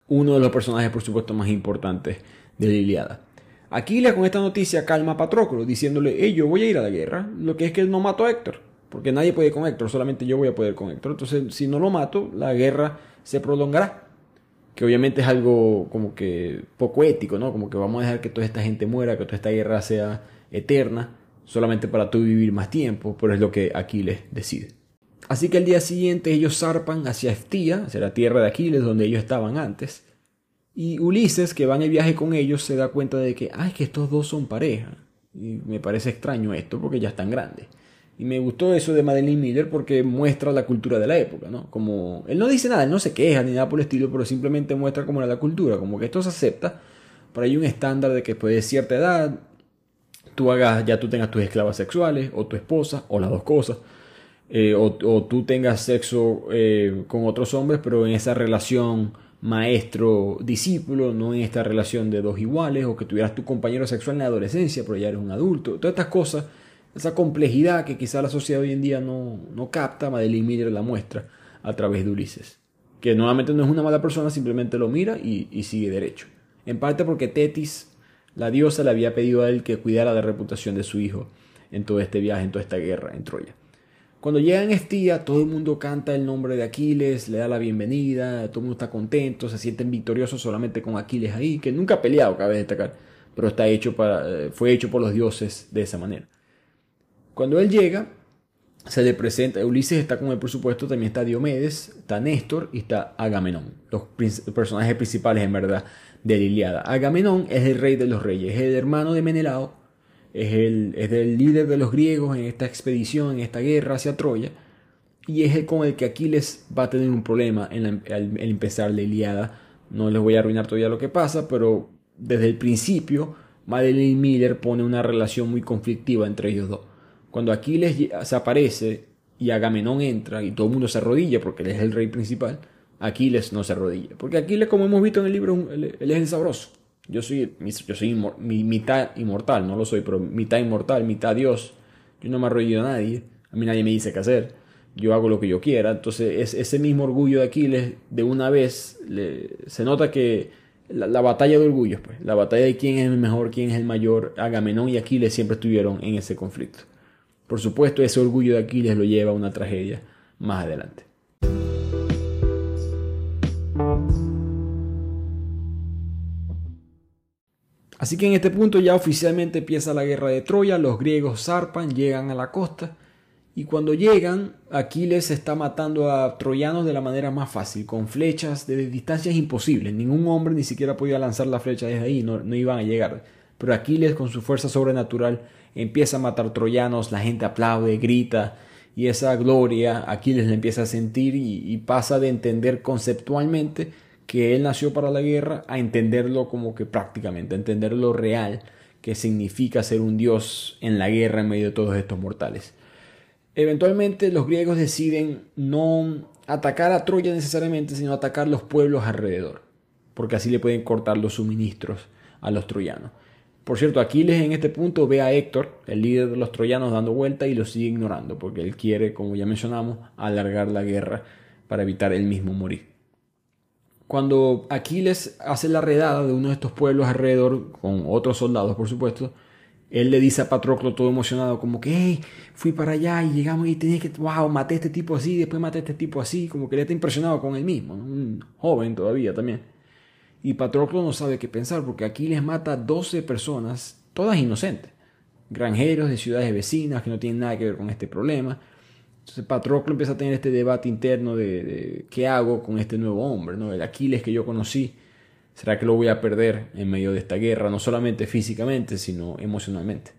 Uno de los personajes, por supuesto, más importantes de la Iliada. Aquiles con esta noticia calma a Patroclo diciéndole, hey, yo voy a ir a la guerra, lo que es que él no mató a Héctor, porque nadie puede con Héctor, solamente yo voy a poder con Héctor. Entonces, si no lo mato, la guerra se prolongará. Que obviamente es algo como que poco ético, ¿no? Como que vamos a dejar que toda esta gente muera, que toda esta guerra sea eterna, solamente para tú vivir más tiempo, pero es lo que Aquiles decide. Así que al día siguiente ellos zarpan hacia Eftía, hacia la tierra de Aquiles, donde ellos estaban antes. Y Ulises, que va en el viaje con ellos, se da cuenta de que, ay, que estos dos son pareja. Y me parece extraño esto, porque ya están grandes. Y me gustó eso de Madeline Miller porque muestra la cultura de la época, ¿no? Como él no dice nada, él no se queja ni nada por el estilo, pero simplemente muestra cómo era la cultura, como que esto se acepta, pero hay un estándar de que después de cierta edad tú hagas, ya tú tengas tus esclavas sexuales, o tu esposa, o las dos cosas, eh, o, tú tengas sexo eh, con otros hombres, pero en esa relación maestro-discípulo, no en esta relación de dos iguales, o que tuvieras tu compañero sexual en la adolescencia, pero ya eres un adulto. Todas estas cosas, esa complejidad que quizá la sociedad hoy en día no, no capta, Madeline Miller la muestra a través de Ulises. Que nuevamente no es una mala persona, simplemente lo mira y, y sigue derecho. En parte porque Tetis la diosa le había pedido a él que cuidara la reputación de su hijo en todo este viaje, en toda esta guerra en Troya. Cuando llegan Estía, todo el mundo canta el nombre de Aquiles, le da la bienvenida, todo el mundo está contento, se sienten victoriosos solamente con Aquiles ahí, que nunca ha peleado, cabe destacar, pero está hecho para, eh, fue hecho por los dioses de esa manera. Cuando él llega, se le presenta, Ulises está con él por supuesto, también está Diomedes, está Néstor y está Agamenón, los personajes principales en verdad de la Iliada. Agamenón es el rey de los reyes, es el hermano de Menelao, es el, es el líder de los griegos en esta expedición, en esta guerra hacia Troya, y es el con el que Aquiles va a tener un problema en al, empezar la Iliada. No les voy a arruinar todavía lo que pasa, pero desde el principio Madeline Miller pone una relación muy conflictiva entre ellos dos. Cuando Aquiles se aparece y Agamenón entra y todo el mundo se arrodilla porque él es el rey principal, Aquiles no se arrodilla. Porque Aquiles, como hemos visto en el libro, él, es el sabroso. Yo soy, yo soy mitad inmortal, no lo soy, pero mitad inmortal, mitad Dios. Yo no me arrodillo a nadie. A mí nadie me dice qué hacer. Yo hago lo que yo quiera. Entonces, es, ese mismo orgullo de Aquiles, de una vez, se nota que la, batalla de orgullos, pues, la batalla de quién es el mejor, quién es el mayor, Agamenón y Aquiles siempre estuvieron en ese conflicto. Por supuesto, ese orgullo de Aquiles lo lleva a una tragedia más adelante. Así que en este punto ya oficialmente empieza la guerra de Troya, los griegos zarpan, llegan a la costa y cuando llegan Aquiles está matando a troyanos de la manera más fácil, con flechas de distancias imposibles. Ningún hombre ni siquiera podía lanzar la flecha desde ahí, no, no iban a llegar. Pero Aquiles con su fuerza sobrenatural empieza a matar troyanos, la gente aplaude, grita y esa gloria Aquiles le empieza a sentir y pasa de entender conceptualmente que él nació para la guerra a entenderlo como que prácticamente, a entender lo real que significa ser un dios en la guerra en medio de todos estos mortales. Eventualmente los griegos deciden no atacar a Troya necesariamente, sino atacar los pueblos alrededor, porque así le pueden cortar los suministros a los troyanos. Por cierto, Aquiles en este punto ve a Héctor, el líder de los troyanos, dando vuelta y lo sigue ignorando, porque él quiere, como ya mencionamos, alargar la guerra para evitar él mismo morir. Cuando Aquiles hace la redada de uno de estos pueblos alrededor, con otros soldados por supuesto, él le dice a Patroclo todo emocionado, como que, hey, fui para allá y llegamos y tenía que, wow, maté a este tipo así, después maté a este tipo así, como que él está impresionado con él mismo, un joven todavía también. Y Patroclo no sabe qué pensar, porque Aquiles mata a 12 personas, todas inocentes, granjeros de ciudades vecinas que no tienen nada que ver con este problema. Entonces Patroclo empieza a tener este debate interno de, qué hago con este nuevo hombre, ¿no? el Aquiles que yo conocí. ¿Será que lo voy a perder en medio de esta guerra, no solamente físicamente, sino emocionalmente?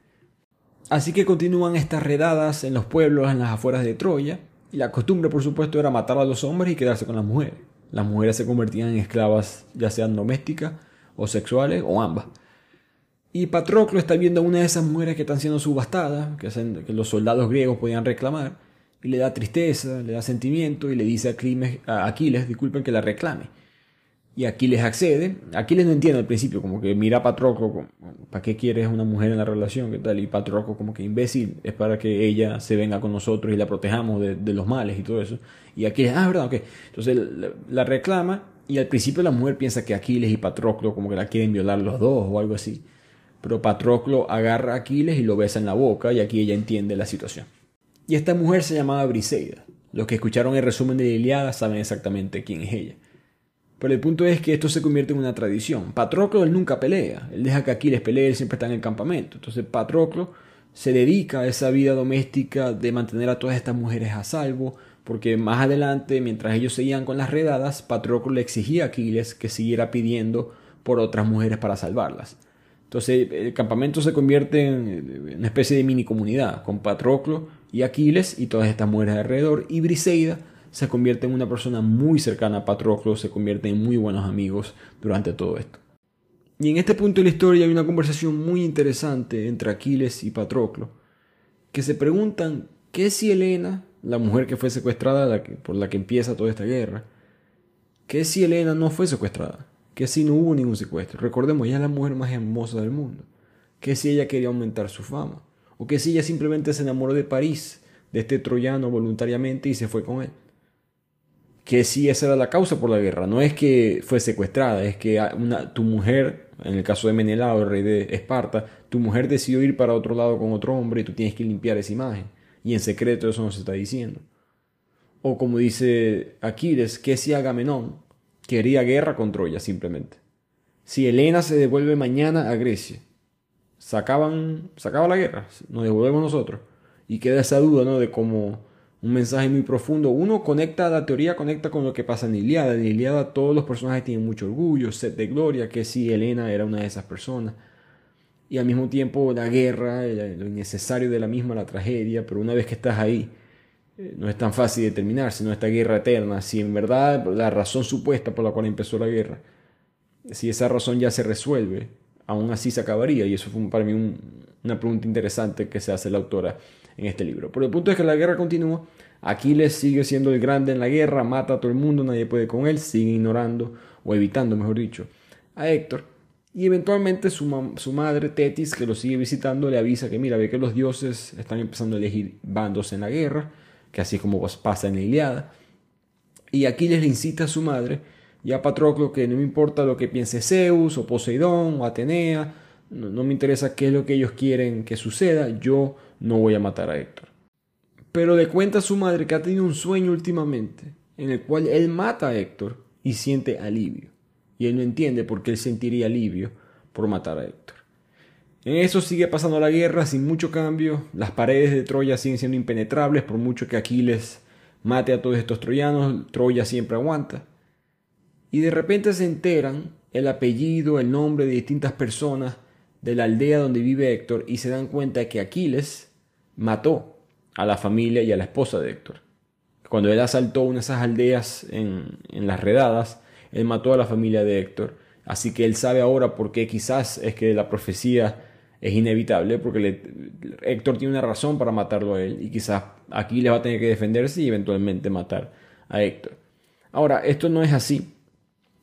Así que continúan estas redadas en los pueblos, en las afueras de Troya, y la costumbre, por supuesto, era matar a los hombres y quedarse con las mujeres. Las mujeres se convertían en esclavas, ya sean domésticas o sexuales, o ambas. Y Patroclo está viendo a una de esas mujeres que están siendo subastadas, que, que los soldados griegos podían reclamar, y le da tristeza, le da sentimiento y le dice a, Aquiles, disculpen, que la reclame. Y Aquiles accede. Aquiles no entiende al principio, como que mira a Patroclo, ¿para qué quieres una mujer en la relación? ¿Qué tal? Y Patroclo como que imbécil, es para que ella se venga con nosotros y la protejamos de, los males y todo eso. Y Aquiles, ah, verdad, ok. Entonces la, reclama y al principio la mujer piensa que Aquiles y Patroclo como que la quieren violar los dos o algo así. Pero Patroclo agarra a Aquiles y lo besa en la boca y aquí ella entiende la situación. Y esta mujer se llamaba Briseida. Los que escucharon el resumen de la Iliada saben exactamente quién es ella. Pero el punto es que esto se convierte en una tradición. Patroclo él nunca pelea. Él deja que Aquiles pelee, él siempre está en el campamento. Entonces Patroclo se dedica a esa vida doméstica de mantener a todas estas mujeres a salvo, porque más adelante, mientras ellos seguían con las redadas, Patroclo le exigía a Aquiles que siguiera pidiendo por otras mujeres para salvarlas. Entonces el campamento se convierte en una especie de mini comunidad, con Patroclo Y Aquiles y todas estas mujeres alrededor y Briseida se convierte en una persona muy cercana a Patroclo, se convierte en muy buenos amigos durante todo esto. Y en este punto de la historia hay una conversación muy interesante entre Aquiles y Patroclo, que se preguntan qué si Helena, la mujer que fue secuestrada por la que empieza toda esta guerra, qué si Helena no fue secuestrada, qué si no hubo ningún secuestro. Recordemos, ella es la mujer más hermosa del mundo. ¿Qué si ella quería aumentar su fama? ¿O qué si ella simplemente se enamoró de París, de este troyano voluntariamente y se fue con él? Que si esa era la causa por la guerra. No es que fue secuestrada, es que tu mujer, en el caso de Menelao, el rey de Esparta, tu mujer decidió ir para otro lado con otro hombre y tú tienes que limpiar esa imagen. Y en secreto eso no se está diciendo. O como dice Aquiles, que si Agamenón quería guerra con Troya simplemente. Si Helena se devuelve mañana a Grecia, sacaban, sacaba la guerra, nos devolvemos nosotros. Y queda esa duda, ¿no? De cómo un mensaje muy profundo. Uno conecta, la teoría conecta con lo que pasa en Iliada. En Iliada todos los personajes tienen mucho orgullo, sed de gloria, que si Helena era una de esas personas. Y al mismo tiempo la guerra, lo innecesario de la misma, la tragedia, pero una vez que estás ahí, eh, no es tan fácil de terminar, sino esta guerra eterna. Si en verdad la razón supuesta por la cual empezó la guerra, si esa razón ya se resuelve, aún así se acabaría. Y eso fue para mí una pregunta interesante que se hace la autora en este libro. Pero el punto es que la guerra continúa. Aquiles sigue siendo el grande en la guerra, mata a todo el mundo, nadie puede con él, sigue ignorando, o evitando, mejor dicho, a Héctor. Y eventualmente su, madre, Tetis, que lo sigue visitando, le avisa que mira, ve que los dioses están empezando a elegir bandos en la guerra, que así como pasa en la Iliada. Y Aquiles le incita a su madre y a Patroclo que no me importa lo que piense Zeus o Poseidón o Atenea, no, me interesa qué es lo que ellos quieren que suceda, yo no voy a matar a Héctor. Pero le cuenta a su madre que ha tenido un sueño últimamente en el cual él mata a Héctor y siente alivio. Y él no entiende por qué él sentiría alivio por matar a Héctor. En eso sigue pasando la guerra sin mucho cambio. Las paredes de Troya siguen siendo impenetrables por mucho que Aquiles mate a todos estos troyanos. Troya siempre aguanta. Y de repente se enteran el apellido, el nombre de distintas personas de la aldea donde vive Héctor y se dan cuenta que Aquiles mató a la familia y a la esposa de Héctor. Cuando él asaltó una de esas aldeas en, las redadas, él mató a la familia de Héctor. Así que él sabe ahora por qué quizás es que la profecía es inevitable, porque Héctor tiene una razón para matarlo a él y quizás Aquiles va a tener que defenderse y eventualmente matar a Héctor. Ahora, esto no es así.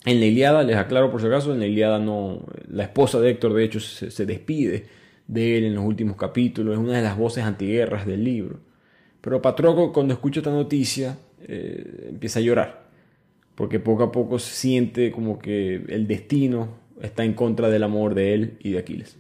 En la Iliada, les aclaro por si acaso, en la Iliada no, la esposa de Héctor de hecho se, despide de él en los últimos capítulos, es una de las voces antiguerras del libro. Pero Patroco cuando escucha esta noticia eh, empieza a llorar, porque poco a poco se siente como que el destino está en contra del amor de él y de Aquiles.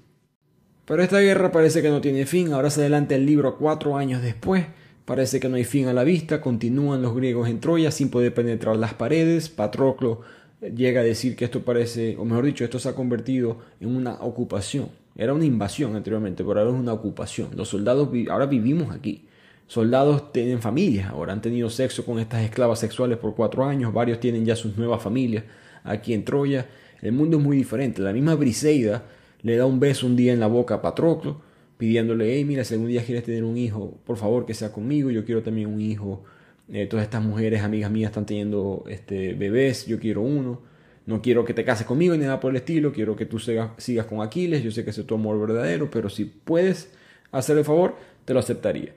Pero esta guerra parece que no tiene fin, ahora se adelanta el libro cuatro años después, parece que no hay fin a la vista, continúan los griegos en Troya sin poder penetrar las paredes, Patroclo llega a decir que esto parece, o mejor dicho, esto se ha convertido en una ocupación. Era una invasión anteriormente, pero ahora es una ocupación. Los soldados, ahora vivimos aquí. Soldados tienen familias, ahora han tenido sexo con estas esclavas sexuales por cuatro años, varios tienen ya sus nuevas familias aquí en Troya. El mundo es muy diferente. La misma Briseida le da un beso un día en la boca a Patroclo, pidiéndole, hey, mira, si algún día quieres tener un hijo, por favor que sea conmigo, yo quiero también un hijo eh, todas estas mujeres, amigas mías, están teniendo este, bebés, yo quiero uno. No quiero que te cases conmigo ni nada por el estilo, quiero que tú sigas, sigas con Aquiles, yo sé que ese es tu amor verdadero, pero si puedes hacer el favor, te lo aceptaría.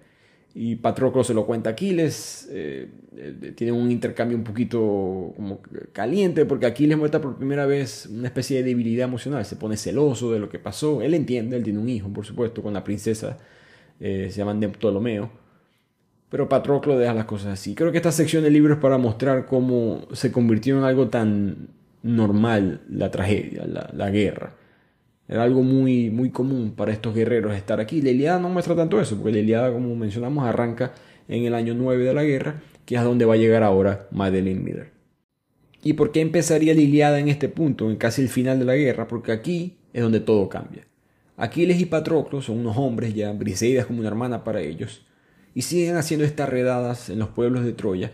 Y Patroclo se lo cuenta a Aquiles, eh, eh, tiene un intercambio un poquito como caliente, porque Aquiles muestra por primera vez una especie de debilidad emocional, se pone celoso de lo que pasó, él entiende, él tiene un hijo, por supuesto, con la princesa, se llaman Ptolomeo, pero Patroclo deja las cosas así. Creo que esta sección del libro es para mostrar cómo se convirtió en algo tan normal la tragedia, la, guerra. Era algo muy, muy común para estos guerreros estar aquí. La Iliada no muestra tanto eso, porque la Iliada, como mencionamos, arranca en el año 9 de la guerra, que es donde va a llegar ahora Madeleine Miller. ¿Y por qué empezaría la Iliada en este punto, en casi el final de la guerra? Porque aquí es donde todo cambia. Aquiles y Patroclo son unos hombres ya, Briseida es como una hermana para ellos, y siguen haciendo estas redadas en los pueblos de Troya,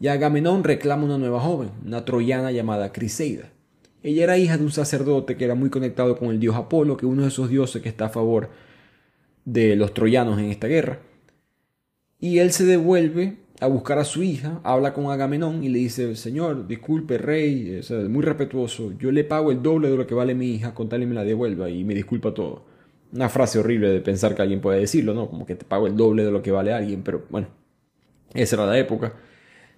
y Agamenón reclama una nueva joven, una troyana llamada Criseida. Ella era hija de un sacerdote que era muy conectado con el dios Apolo, que es uno de esos dioses que está a favor de los troyanos en esta guerra. Y él se devuelve a buscar a su hija, habla con Agamenón y le dice, Señor, disculpe, rey, es muy respetuoso, yo le pago el doble de lo que vale mi hija, con tal y me la devuelva y me disculpa todo. Una frase horrible de pensar que alguien puede decirlo, ¿no? Como que te pago el doble de lo que vale alguien, pero bueno, esa era la época.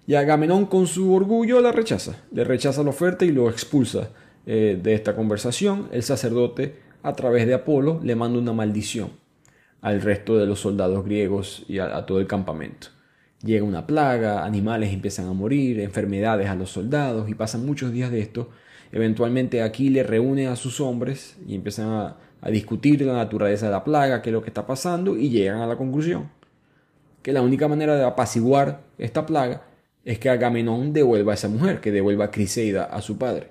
Y Agamenón con su orgullo la rechaza, le rechaza la oferta y lo expulsa eh, de esta conversación. El sacerdote, a través de Apolo, le manda una maldición al resto de los soldados griegos y a todo el campamento. Llega una plaga, animales empiezan a morir, enfermedades a los soldados y pasan muchos días de esto. Eventualmente Aquiles reúne a sus hombres y empiezan a, discutir la naturaleza de la plaga, qué es lo que está pasando y llegan a la conclusión que la única manera de apaciguar esta plaga es que Agamenón devuelva a esa mujer, que devuelva a Criseida a su padre.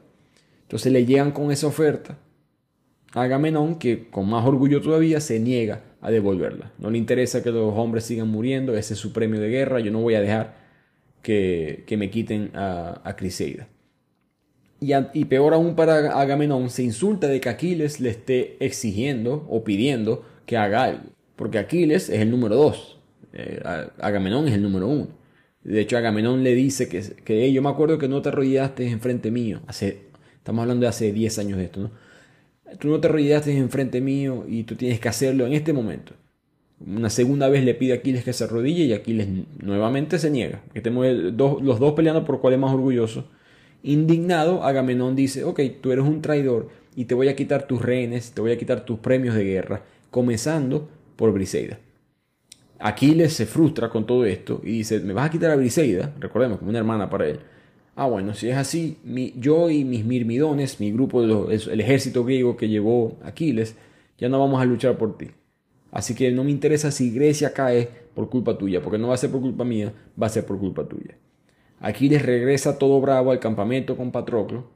Entonces le llegan con esa oferta a Agamenón, que con más orgullo todavía se niega a devolverla. No le interesa que los hombres sigan muriendo, ese es su premio de guerra, yo no voy a dejar que, me quiten a, a Criseida. Y, peor aún para Agamenón, se insulta de que Aquiles le esté exigiendo o pidiendo que haga algo. Porque Aquiles es el número dos, eh, Agamenón es el número uno. De hecho, Agamenón le dice que, que yo me acuerdo que no te arrodillaste enfrente mío. Hace, estamos hablando de hace 10 años de esto. Tú no te arrodillaste enfrente mío y tú tienes que hacerlo en este momento. Una segunda vez le pide a Aquiles que se arrodille y Aquiles nuevamente se niega. Que los dos peleando por cuál es más orgulloso. Indignado, Agamenón dice, ok, tú eres un traidor y te voy a quitar tus rehenes, te voy a quitar tus premios de guerra, comenzando por Briseida. Aquiles se frustra con todo esto y dice, me vas a quitar a Briseida, recordemos, como una hermana para él, Ah, bueno, si es así, yo y mis mirmidones, mi grupo, el ejército griego que llevó Aquiles, ya no vamos a luchar por ti. Así que no me interesa si Grecia cae por culpa tuya, porque no va a ser por culpa mía, va a ser por culpa tuya. Aquiles regresa todo bravo al campamento con Patroclo,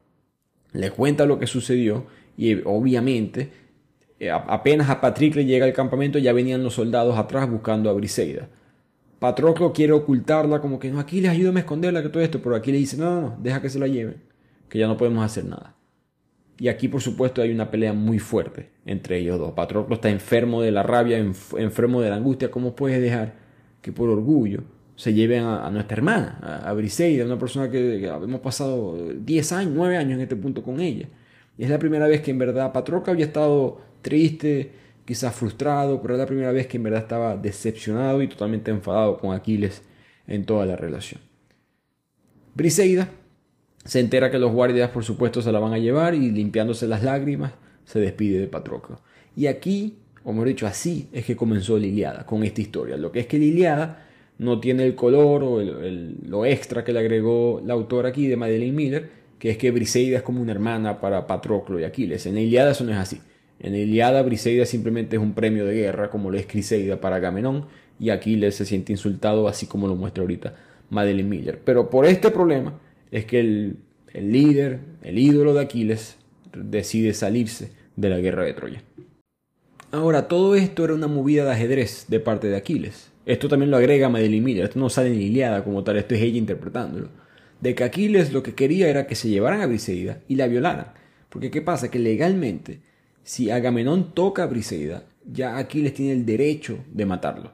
le cuenta lo que sucedió y obviamente eh, apenas a Patricle llega al campamento ya venían los soldados atrás buscando a Briseida. Patroclo quiere ocultarla, como que no, aquí les ayúdame a esconderla, que todo esto, pero aquí le dice, no, no, no, deja que se la lleven, que ya no podemos hacer nada. Y aquí, por supuesto, hay una pelea muy fuerte entre ellos dos. Patroclo está enfermo de la rabia, enfermo de la angustia. ¿Cómo puedes dejar que por orgullo se lleven a, nuestra hermana, a, Briseida, una persona que, hemos pasado 10 años, 9 años en este punto con ella? Y es la primera vez que en verdad Patroclo había estado triste, quizás frustrado, pero es la primera vez que en verdad estaba decepcionado y totalmente enfadado con Aquiles en toda la relación. Briseida se entera que los guardias por supuesto se la van a llevar y limpiándose las lágrimas se despide de Patroclo. Y aquí, como he dicho, así es que comenzó Liliada con esta historia. Lo que es que Liliada no tiene el color o lo extra que le agregó la autora aquí de Madeleine Miller, que es que Briseida es como una hermana para Patroclo y Aquiles. En Iliada eso no es así. En Iliada, Briseida simplemente es un premio de guerra, como lo es Criseida para Agamenón, y Aquiles se siente insultado, así como lo muestra ahorita Madeline Miller. Pero por este problema es que el, el líder, el ídolo de Aquiles, decide salirse de la guerra de Troya. Ahora, todo esto era una movida de ajedrez de parte de Aquiles. Esto también lo agrega Madeline Miller. Esto no sale en Iliada como tal, esto es ella interpretándolo. De que Aquiles lo que quería era que se llevaran a Briseida y la violaran. Porque ¿qué pasa? Que legalmente si Agamenón toca a Briseida, ya Aquiles tiene el derecho de matarlo.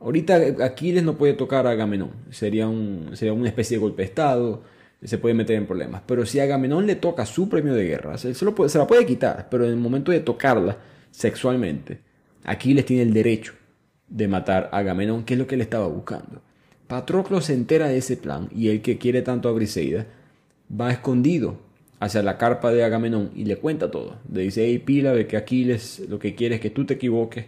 Ahorita Aquiles no puede tocar a Agamenón, sería, un, sería una especie de golpe de estado, se puede meter en problemas. Pero si Agamenón le toca su premio de guerra, se, se, puede, se la puede quitar, pero en el momento de tocarla sexualmente, Aquiles tiene el derecho de matar a Agamenón, que es lo que él estaba buscando. Patroclo se entera de ese plan y el que quiere tanto a Briseida va escondido hacia la carpa de Agamenón y le cuenta todo. Le dice, hey Pila, de que Aquiles lo que quiere es que tú te equivoques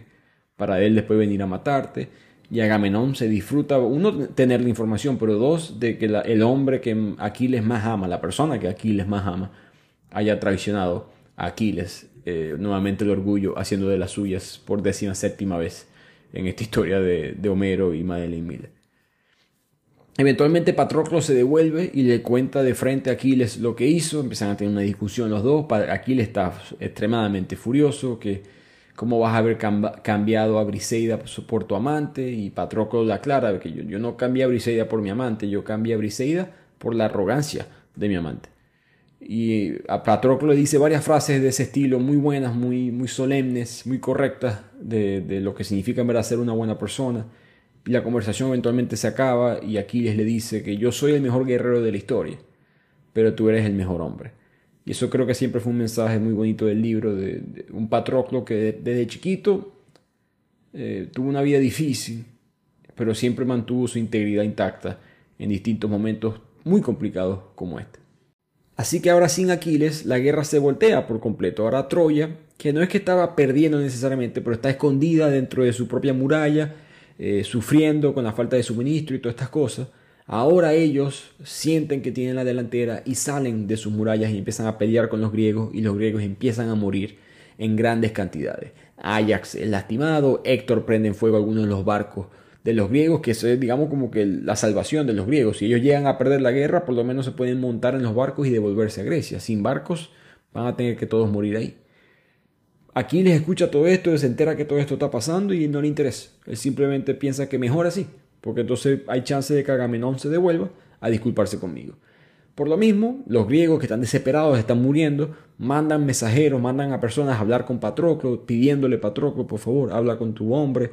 para él después venir a matarte. Y Agamenón se disfruta, uno, tener la información, pero dos, de que el hombre que Aquiles más ama, la persona que Aquiles más ama, haya traicionado a Aquiles. Eh, nuevamente el orgullo haciendo de las suyas por décima séptima vez en esta historia de, Homero y Madeleine Miller. Eventualmente Patroclo se devuelve y le cuenta de frente a Aquiles lo que hizo. Empiezan a tener una discusión los dos. Aquiles está extremadamente furioso, que cómo vas a haber cambiado a Briseida por tu amante. Y Patroclo le aclara que yo, no cambié a Briseida por mi amante, yo cambié a Briseida por la arrogancia de mi amante. Y a Patroclo le dice varias frases de ese estilo, muy buenas, muy, muy solemnes, muy correctas, de, de lo que significa en verdad ser una buena persona Y la conversación eventualmente se acaba y Aquiles le dice que yo soy el mejor guerrero de la historia, pero tú eres el mejor hombre. Y eso creo que siempre fue un mensaje muy bonito del libro, de, un Patroclo que desde chiquito eh, tuvo una vida difícil, pero siempre mantuvo su integridad intacta en distintos momentos muy complicados como este. Así que ahora sin Aquiles la guerra se voltea por completo. Ahora Troya, que no es que estaba perdiendo necesariamente, pero está escondida dentro de su propia muralla, eh, sufriendo con la falta de suministro y todas estas cosas. Ahora ellos sienten que tienen la delantera y salen de sus murallas y empiezan a pelear con los griegos y los griegos empiezan a morir en grandes cantidades. Ajax es lastimado, Héctor prende en fuego algunos de los barcos de los griegos, que es digamos como que la salvación de los griegos. Si ellos llegan a perder la guerra, por lo menos se pueden montar en los barcos y devolverse a Grecia. Sin barcos van a tener que todos morir ahí. Aquiles escucha todo esto, se entera que todo esto está pasando y no le interesa. Él simplemente piensa que mejor así, porque entonces hay chance de que Agamenón se devuelva a disculparse conmigo. Por lo mismo, los griegos que están desesperados, están muriendo, mandan mensajeros, mandan a personas a hablar con Patroclo, pidiéndole Patroclo, por favor, habla con tu hombre,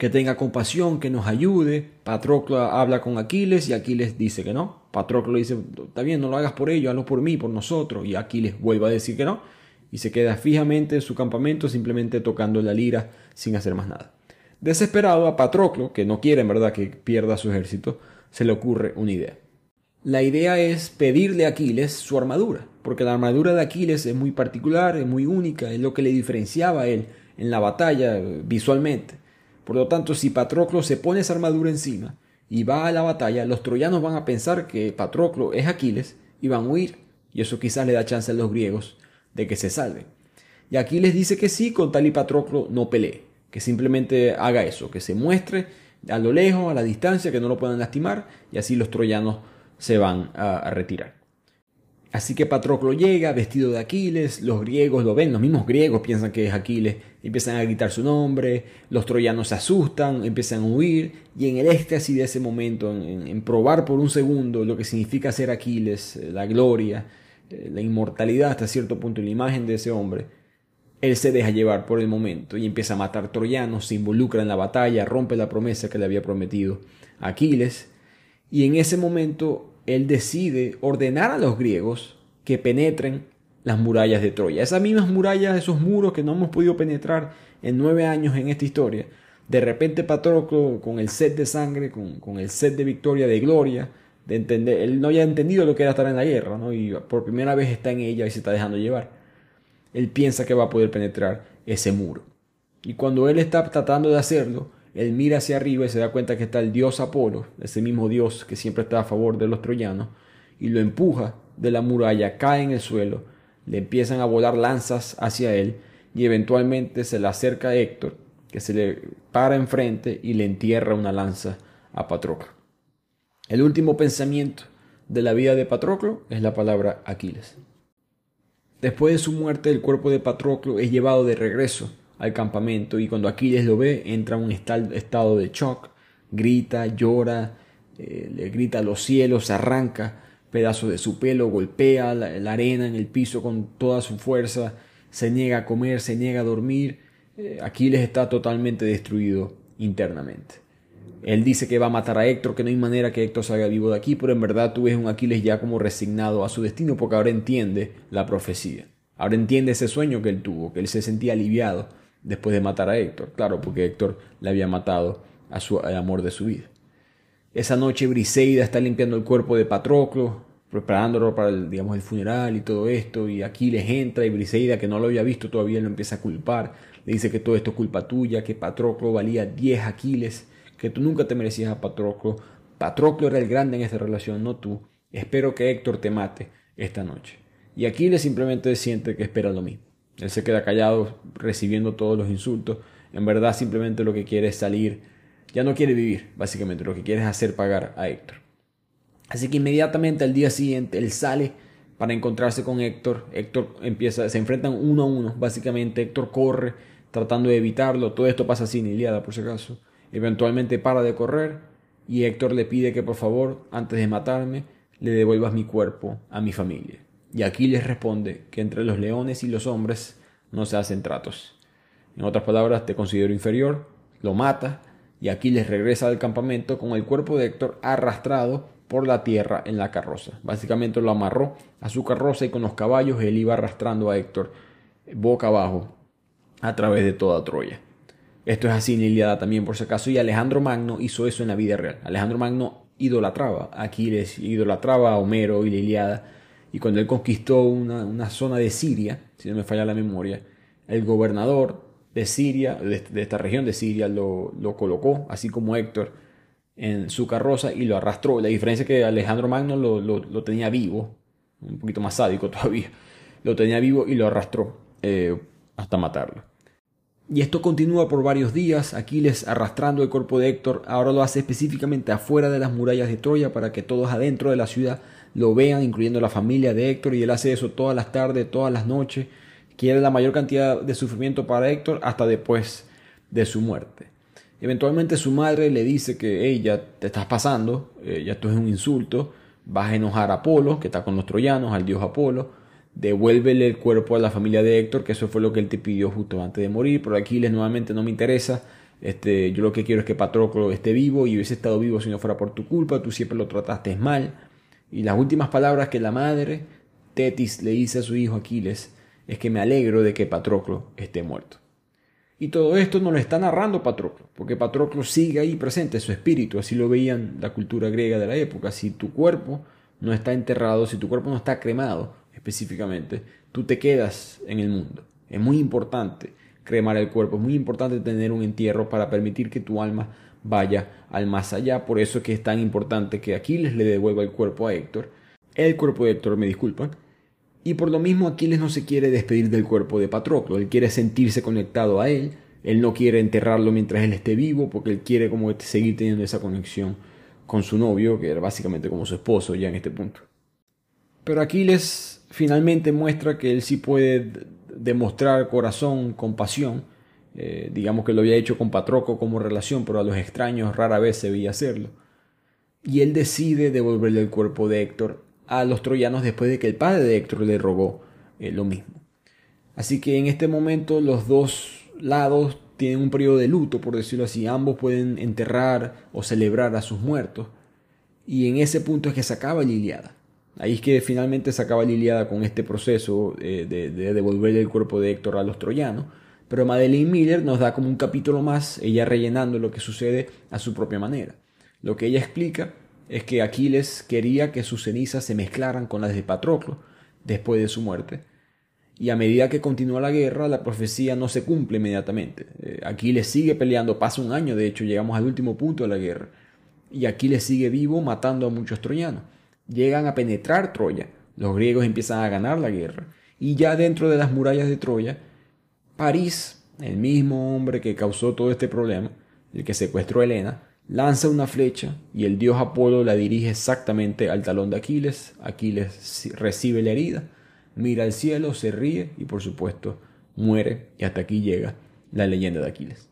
que tenga compasión, que nos ayude. Patroclo habla con Aquiles y Aquiles dice que no. Patroclo dice, está bien, no lo hagas por ellos, hazlo por mí, por nosotros. Y Aquiles vuelve a decir que no. Y se queda fijamente en su campamento, simplemente tocando la lira sin hacer más nada. Desesperado a Patroclo, que no quiere en verdad que pierda su ejército, se le ocurre una idea. La idea es pedirle a Aquiles su armadura, porque la armadura de Aquiles es muy particular, es muy única, es lo que le diferenciaba a él en la batalla visualmente. Por lo tanto, si Patroclo se pone esa armadura encima y va a la batalla, los troyanos van a pensar que Patroclo es Aquiles y van a huir. Y eso quizás le da chance a los griegos de que se salven. Y Aquiles dice que sí, con tal y Patroclo no pelee, que simplemente haga eso, que se muestre a lo lejos, a la distancia, que no lo puedan lastimar, y así los troyanos se van a retirar. Así que Patroclo llega vestido de Aquiles, los griegos lo ven, los mismos griegos piensan que es Aquiles, empiezan a gritar su nombre, los troyanos se asustan, empiezan a huir, y en el éxtasis de ese momento, en, probar por un segundo lo que significa ser Aquiles, eh, la gloria, eh, la inmortalidad hasta cierto punto, la imagen de ese hombre, él se deja llevar por el momento y empieza a matar troyanos, se involucra en la batalla, rompe la promesa que le había prometido Aquiles, y en ese momento él decide ordenar a los griegos que penetren las murallas de Troya. Esas mismas murallas, esos muros que no hemos podido penetrar en nueve años en esta historia. De repente Patroclo, con el set de sangre, con, el set de victoria, de gloria, de entender, él no había entendido lo que era estar en la guerra, ¿no? y por primera vez está en ella y se está dejando llevar. Él piensa que va a poder penetrar ese muro. Y cuando él está tratando de hacerlo, él mira hacia arriba y se da cuenta que está el dios Apolo, ese mismo dios que siempre está a favor de los troyanos, y lo empuja de la muralla, cae en el suelo, le empiezan a volar lanzas hacia él y eventualmente se le acerca a Héctor, que se le para enfrente y le entierra una lanza a Patroclo. El último pensamiento de la vida de Patroclo es la palabra Aquiles. Después de su muerte, el cuerpo de Patroclo es llevado de regreso al campamento y cuando Aquiles lo ve entra en un estado de shock, grita, llora, eh, le grita a los cielos, arranca pedazos de su pelo, golpea la, arena en el piso con toda su fuerza, se niega a comer, se niega a dormir. Eh, Aquiles está totalmente destruido internamente. Él dice que va a matar a Héctor, que no hay manera que Héctor salga vivo de aquí, pero en verdad tú ves un Aquiles ya como resignado a su destino porque ahora entiende la profecía. Ahora entiende ese sueño que él tuvo, que él se sentía aliviado después de matar a Héctor. Claro, porque Héctor le había matado a su, al amor de su vida. Esa noche Briseida está limpiando el cuerpo de Patroclo, preparándolo para el, el funeral y todo esto, y Aquiles entra y Briseida, que no lo había visto todavía, lo empieza a culpar, le dice que todo esto es culpa tuya, que Patroclo valía 10 Aquiles, que tú nunca te merecías a Patroclo, Patroclo era el grande en esta relación, no tú, espero que Héctor te mate esta noche. Y Aquiles simplemente siente que espera lo mismo. Él se queda callado recibiendo todos los insultos. En verdad simplemente lo que quiere es salir. Ya no quiere vivir, básicamente. Lo que quiere es hacer pagar a Héctor. Así que inmediatamente al día siguiente él sale para encontrarse con Héctor. Héctor empieza, se enfrentan uno a uno. Básicamente Héctor corre tratando de evitarlo. Todo esto pasa sin Iliada por si acaso. Eventualmente para de correr y Héctor le pide que por favor, antes de matarme, le devuelvas mi cuerpo a mi familia. Y Aquiles responde que entre los leones y los hombres no se hacen tratos. En otras palabras, te considero inferior, lo mata y Aquiles regresa al campamento con el cuerpo de Héctor arrastrado por la tierra en la carroza. Básicamente lo amarró a su carroza y con los caballos él iba arrastrando a Héctor boca abajo a través de toda Troya. Esto es así en Iliada también por si acaso y Alejandro Magno hizo eso en la vida real. Alejandro Magno idolatraba a Aquiles, idolatraba a Homero y la y cuando él conquistó una, zona de Siria, si no me falla la memoria, el gobernador de Siria, de, esta región de Siria, lo, colocó, así como Héctor, en su carroza y lo arrastró. La diferencia es que Alejandro Magno lo, tenía vivo, un poquito más sádico todavía, lo tenía vivo y lo arrastró eh, hasta matarlo. Y esto continúa por varios días, Aquiles arrastrando el cuerpo de Héctor, ahora lo hace específicamente afuera de las murallas de Troya para que todos adentro de la ciudad lo vean, incluyendo la familia de Héctor, y él hace eso todas las tardes, todas las noches, quiere la mayor cantidad de sufrimiento para Héctor hasta después de su muerte. Eventualmente su madre le dice que ella te estás pasando, eh, ya esto es un insulto, vas a enojar a Apolo, que está con los troyanos, al dios Apolo, devuélvele el cuerpo a la familia de Héctor, que eso fue lo que él te pidió justo antes de morir, pero Aquiles nuevamente no me interesa, este, yo lo que quiero es que Patroclo esté vivo y hubiese estado vivo si no fuera por tu culpa, tú siempre lo trataste mal. Y las últimas palabras que la madre, Tetis, le dice a su hijo Aquiles es que me alegro de que Patroclo esté muerto. Y todo esto no lo está narrando Patroclo, porque Patroclo sigue ahí presente, su espíritu, así lo veían la cultura griega de la época. Si tu cuerpo no está enterrado, si tu cuerpo no está cremado específicamente, tú te quedas en el mundo. Es muy importante cremar el cuerpo, es muy importante tener un entierro para permitir que tu alma vaya al más allá. Por eso es que es tan importante que Aquiles le devuelva el cuerpo a Héctor. El cuerpo de Héctor, me disculpan. Y por lo mismo Aquiles no se quiere despedir del cuerpo de Patroclo, él quiere sentirse conectado a él, él no quiere enterrarlo mientras él esté vivo, porque él quiere como seguir teniendo esa conexión con su novio, que era básicamente como su esposo ya en este punto. Pero Aquiles finalmente muestra que él sí puede demostrar corazón, compasión, eh, digamos que lo había hecho con Patroco como relación, pero a los extraños rara vez se veía hacerlo. Y él decide devolverle el cuerpo de Héctor a los troyanos después de que el padre de Héctor le rogó eh, lo mismo. Así que en este momento los dos lados tienen un periodo de luto, por decirlo así. Ambos pueden enterrar o celebrar a sus muertos. Y en ese punto es que se acaba la Iliada. Ahí es que finalmente se acaba la Iliada con este proceso eh, de, de devolverle el cuerpo de Héctor a los troyanos. Pero Madeleine Miller nos da como un capítulo más, ella rellenando lo que sucede a su propia manera. Lo que ella explica es que Aquiles quería que sus cenizas se mezclaran con las de Patroclo después de su muerte. Y a medida que continúa la guerra, la profecía no se cumple inmediatamente. Eh, Aquiles sigue peleando, pasa un año, de hecho, llegamos al último punto de la guerra. Y Aquiles sigue vivo matando a muchos troyanos. Llegan a penetrar Troya. Los griegos empiezan a ganar la guerra. Y ya dentro de las murallas de Troya, París, el mismo hombre que causó todo este problema, el que secuestró a Helena, lanza una flecha y el dios Apolo la dirige exactamente al talón de Aquiles. Aquiles recibe la herida, mira al cielo, se ríe y por supuesto muere y hasta aquí llega la leyenda de Aquiles.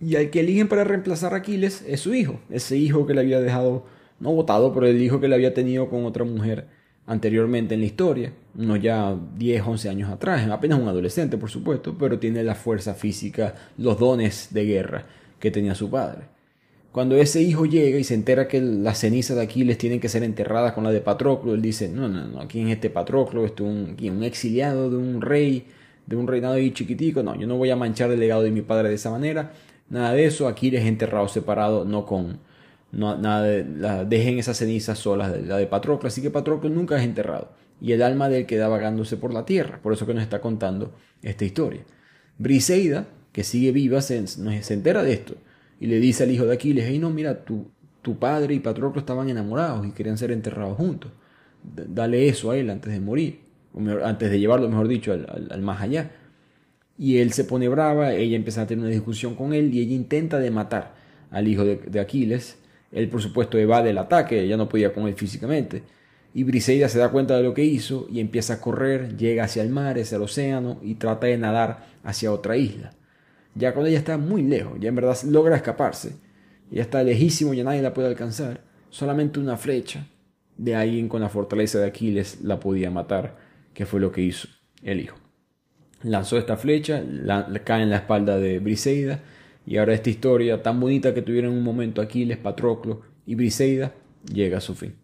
Y al que eligen para reemplazar a Aquiles es su hijo, ese hijo que le había dejado, no votado, pero el hijo que le había tenido con otra mujer anteriormente en la historia, unos ya 10, 11 años atrás, apenas un adolescente por supuesto, pero tiene la fuerza física, los dones de guerra que tenía su padre. Cuando ese hijo llega y se entera que las cenizas de Aquiles tienen que ser enterradas con la de Patroclo, él dice, no, no, no, aquí en este Patroclo? Esto es un, un exiliado de un rey, de un reinado ahí chiquitico, no, yo no voy a manchar el legado de mi padre de esa manera, nada de eso, Aquiles es enterrado separado, no con, no, nada dejen esas cenizas solas, de, la de Patroclo. Así que Patroclo nunca es enterrado. Y el alma de él queda vagándose por la tierra. Por eso que nos está contando esta historia. Briseida, que sigue viva, se, se entera de esto. Y le dice al hijo de Aquiles, hey no, mira, tu, tu padre y Patroclo estaban enamorados y querían ser enterrados juntos. dale eso a él antes de morir. antes de llevarlo, mejor dicho, al, al más allá. Y él se pone brava, ella empieza a tener una discusión con él y ella intenta de matar al hijo de Aquiles él, por supuesto, evade el ataque, ya no podía con él físicamente. Y Briseida se da cuenta de lo que hizo y empieza a correr, llega hacia el mar, hacia el océano y trata de nadar hacia otra isla. Ya cuando ella está muy lejos, ya en verdad logra escaparse, ya está lejísimo, ya nadie la puede alcanzar, solamente una flecha de alguien con la fortaleza de Aquiles la podía matar, que fue lo que hizo el hijo. Lanzó esta flecha, cae en la espalda de Briseida Y ahora esta historia tan bonita que tuvieron en un momento Aquiles, Patroclo y Briseida llega a su fin.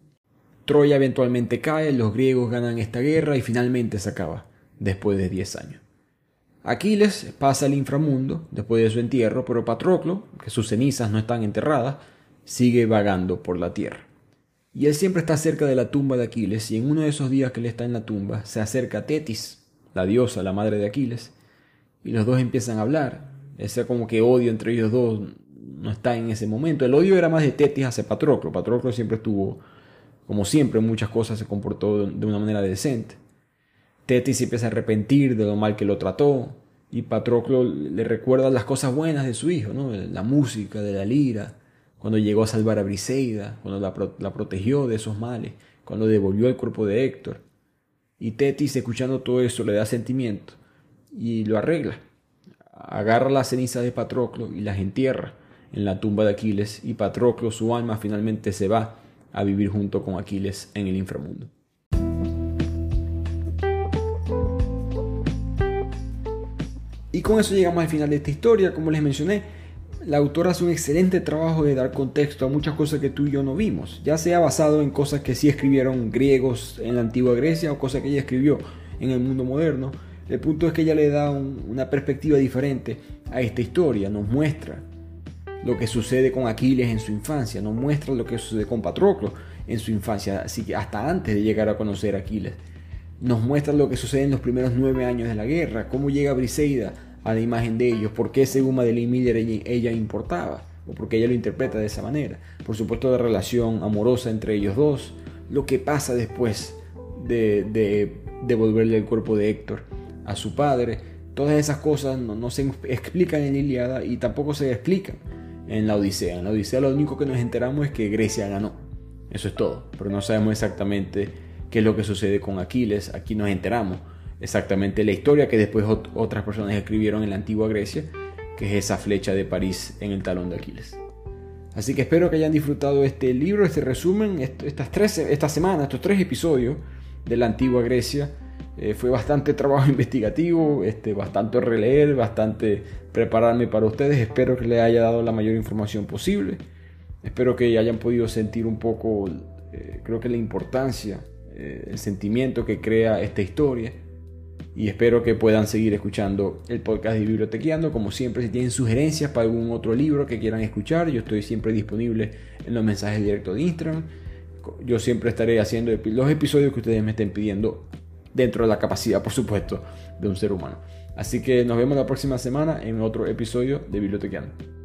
Troya eventualmente cae, los griegos ganan esta guerra y finalmente se acaba, después de 10 años. Aquiles pasa al inframundo después de su entierro, pero Patroclo, que sus cenizas no están enterradas, sigue vagando por la tierra. Y él siempre está cerca de la tumba de Aquiles, y en uno de esos días que él está en la tumba, se acerca Tetis, la diosa, la madre de Aquiles, y los dos empiezan a hablar. Ese como que odio entre ellos dos no está en ese momento. El odio era más de Tetis hacia Patroclo. Patroclo siempre estuvo, como siempre, en muchas cosas se comportó de una manera decente. Tetis se empieza a arrepentir de lo mal que lo trató, y Patroclo le recuerda las cosas buenas de su hijo, ¿no? la música, de la lira, cuando llegó a salvar a Briseida, cuando la, protegió de esos males, cuando devolvió el cuerpo de Héctor. Y Tetis, escuchando todo eso, le da sentimiento y lo arregla. Agarra la ceniza de Patroclo y las entierra en la tumba de Aquiles y Patroclo, su alma, finalmente se va a vivir junto con Aquiles en el inframundo. Y con eso llegamos al final de esta historia. Como les mencioné, la autora hace un excelente trabajo de dar contexto a muchas cosas que tú y yo no vimos, ya sea basado en cosas que sí escribieron griegos en la antigua Grecia o cosas que ella escribió en el mundo moderno. El punto es que ella le da una perspectiva diferente a esta historia, nos muestra lo que sucede con Aquiles en su infancia, nos muestra lo que sucede con Patroclo en su infancia, así que hasta antes de llegar a conocer a Aquiles. Nos muestra lo que sucede en los primeros nueve años de la guerra, cómo llega Briseida a la imagen de ellos, por qué según Madeleine Miller ella, importaba, o porque ella lo interpreta de esa manera. Por supuesto la relación amorosa entre ellos dos, lo que pasa después de, devolverle el cuerpo de Héctor a su padre, todas esas cosas no, se explican en Iliada y tampoco se explican en la Odisea. En la Odisea lo único que nos enteramos es que Grecia ganó. Eso es todo, pero no sabemos exactamente qué es lo que sucede con Aquiles. Aquí nos enteramos exactamente la historia que después otras personas escribieron en la antigua Grecia, que es esa flecha de París en el talón de Aquiles. Así que espero que hayan disfrutado este libro, este resumen, estas tres, esta semana, estos tres episodios de la antigua Grecia. Eh, fue bastante trabajo investigativo, este, bastante releer, bastante prepararme para ustedes. Espero que les haya dado la mayor información posible. Espero que hayan podido sentir un poco, eh, creo que la importancia, eh, el sentimiento que crea esta historia y espero que puedan seguir escuchando el podcast de Bibliotequeando. Como siempre, si tienen sugerencias para algún otro libro que quieran escuchar, yo estoy siempre disponible en los mensajes directos de Instagram. Yo siempre estaré haciendo los episodios que ustedes me estén pidiendo dentro de la capacidad, por supuesto, de un ser humano. Así que nos vemos la próxima semana en otro episodio de Bibliotequeando.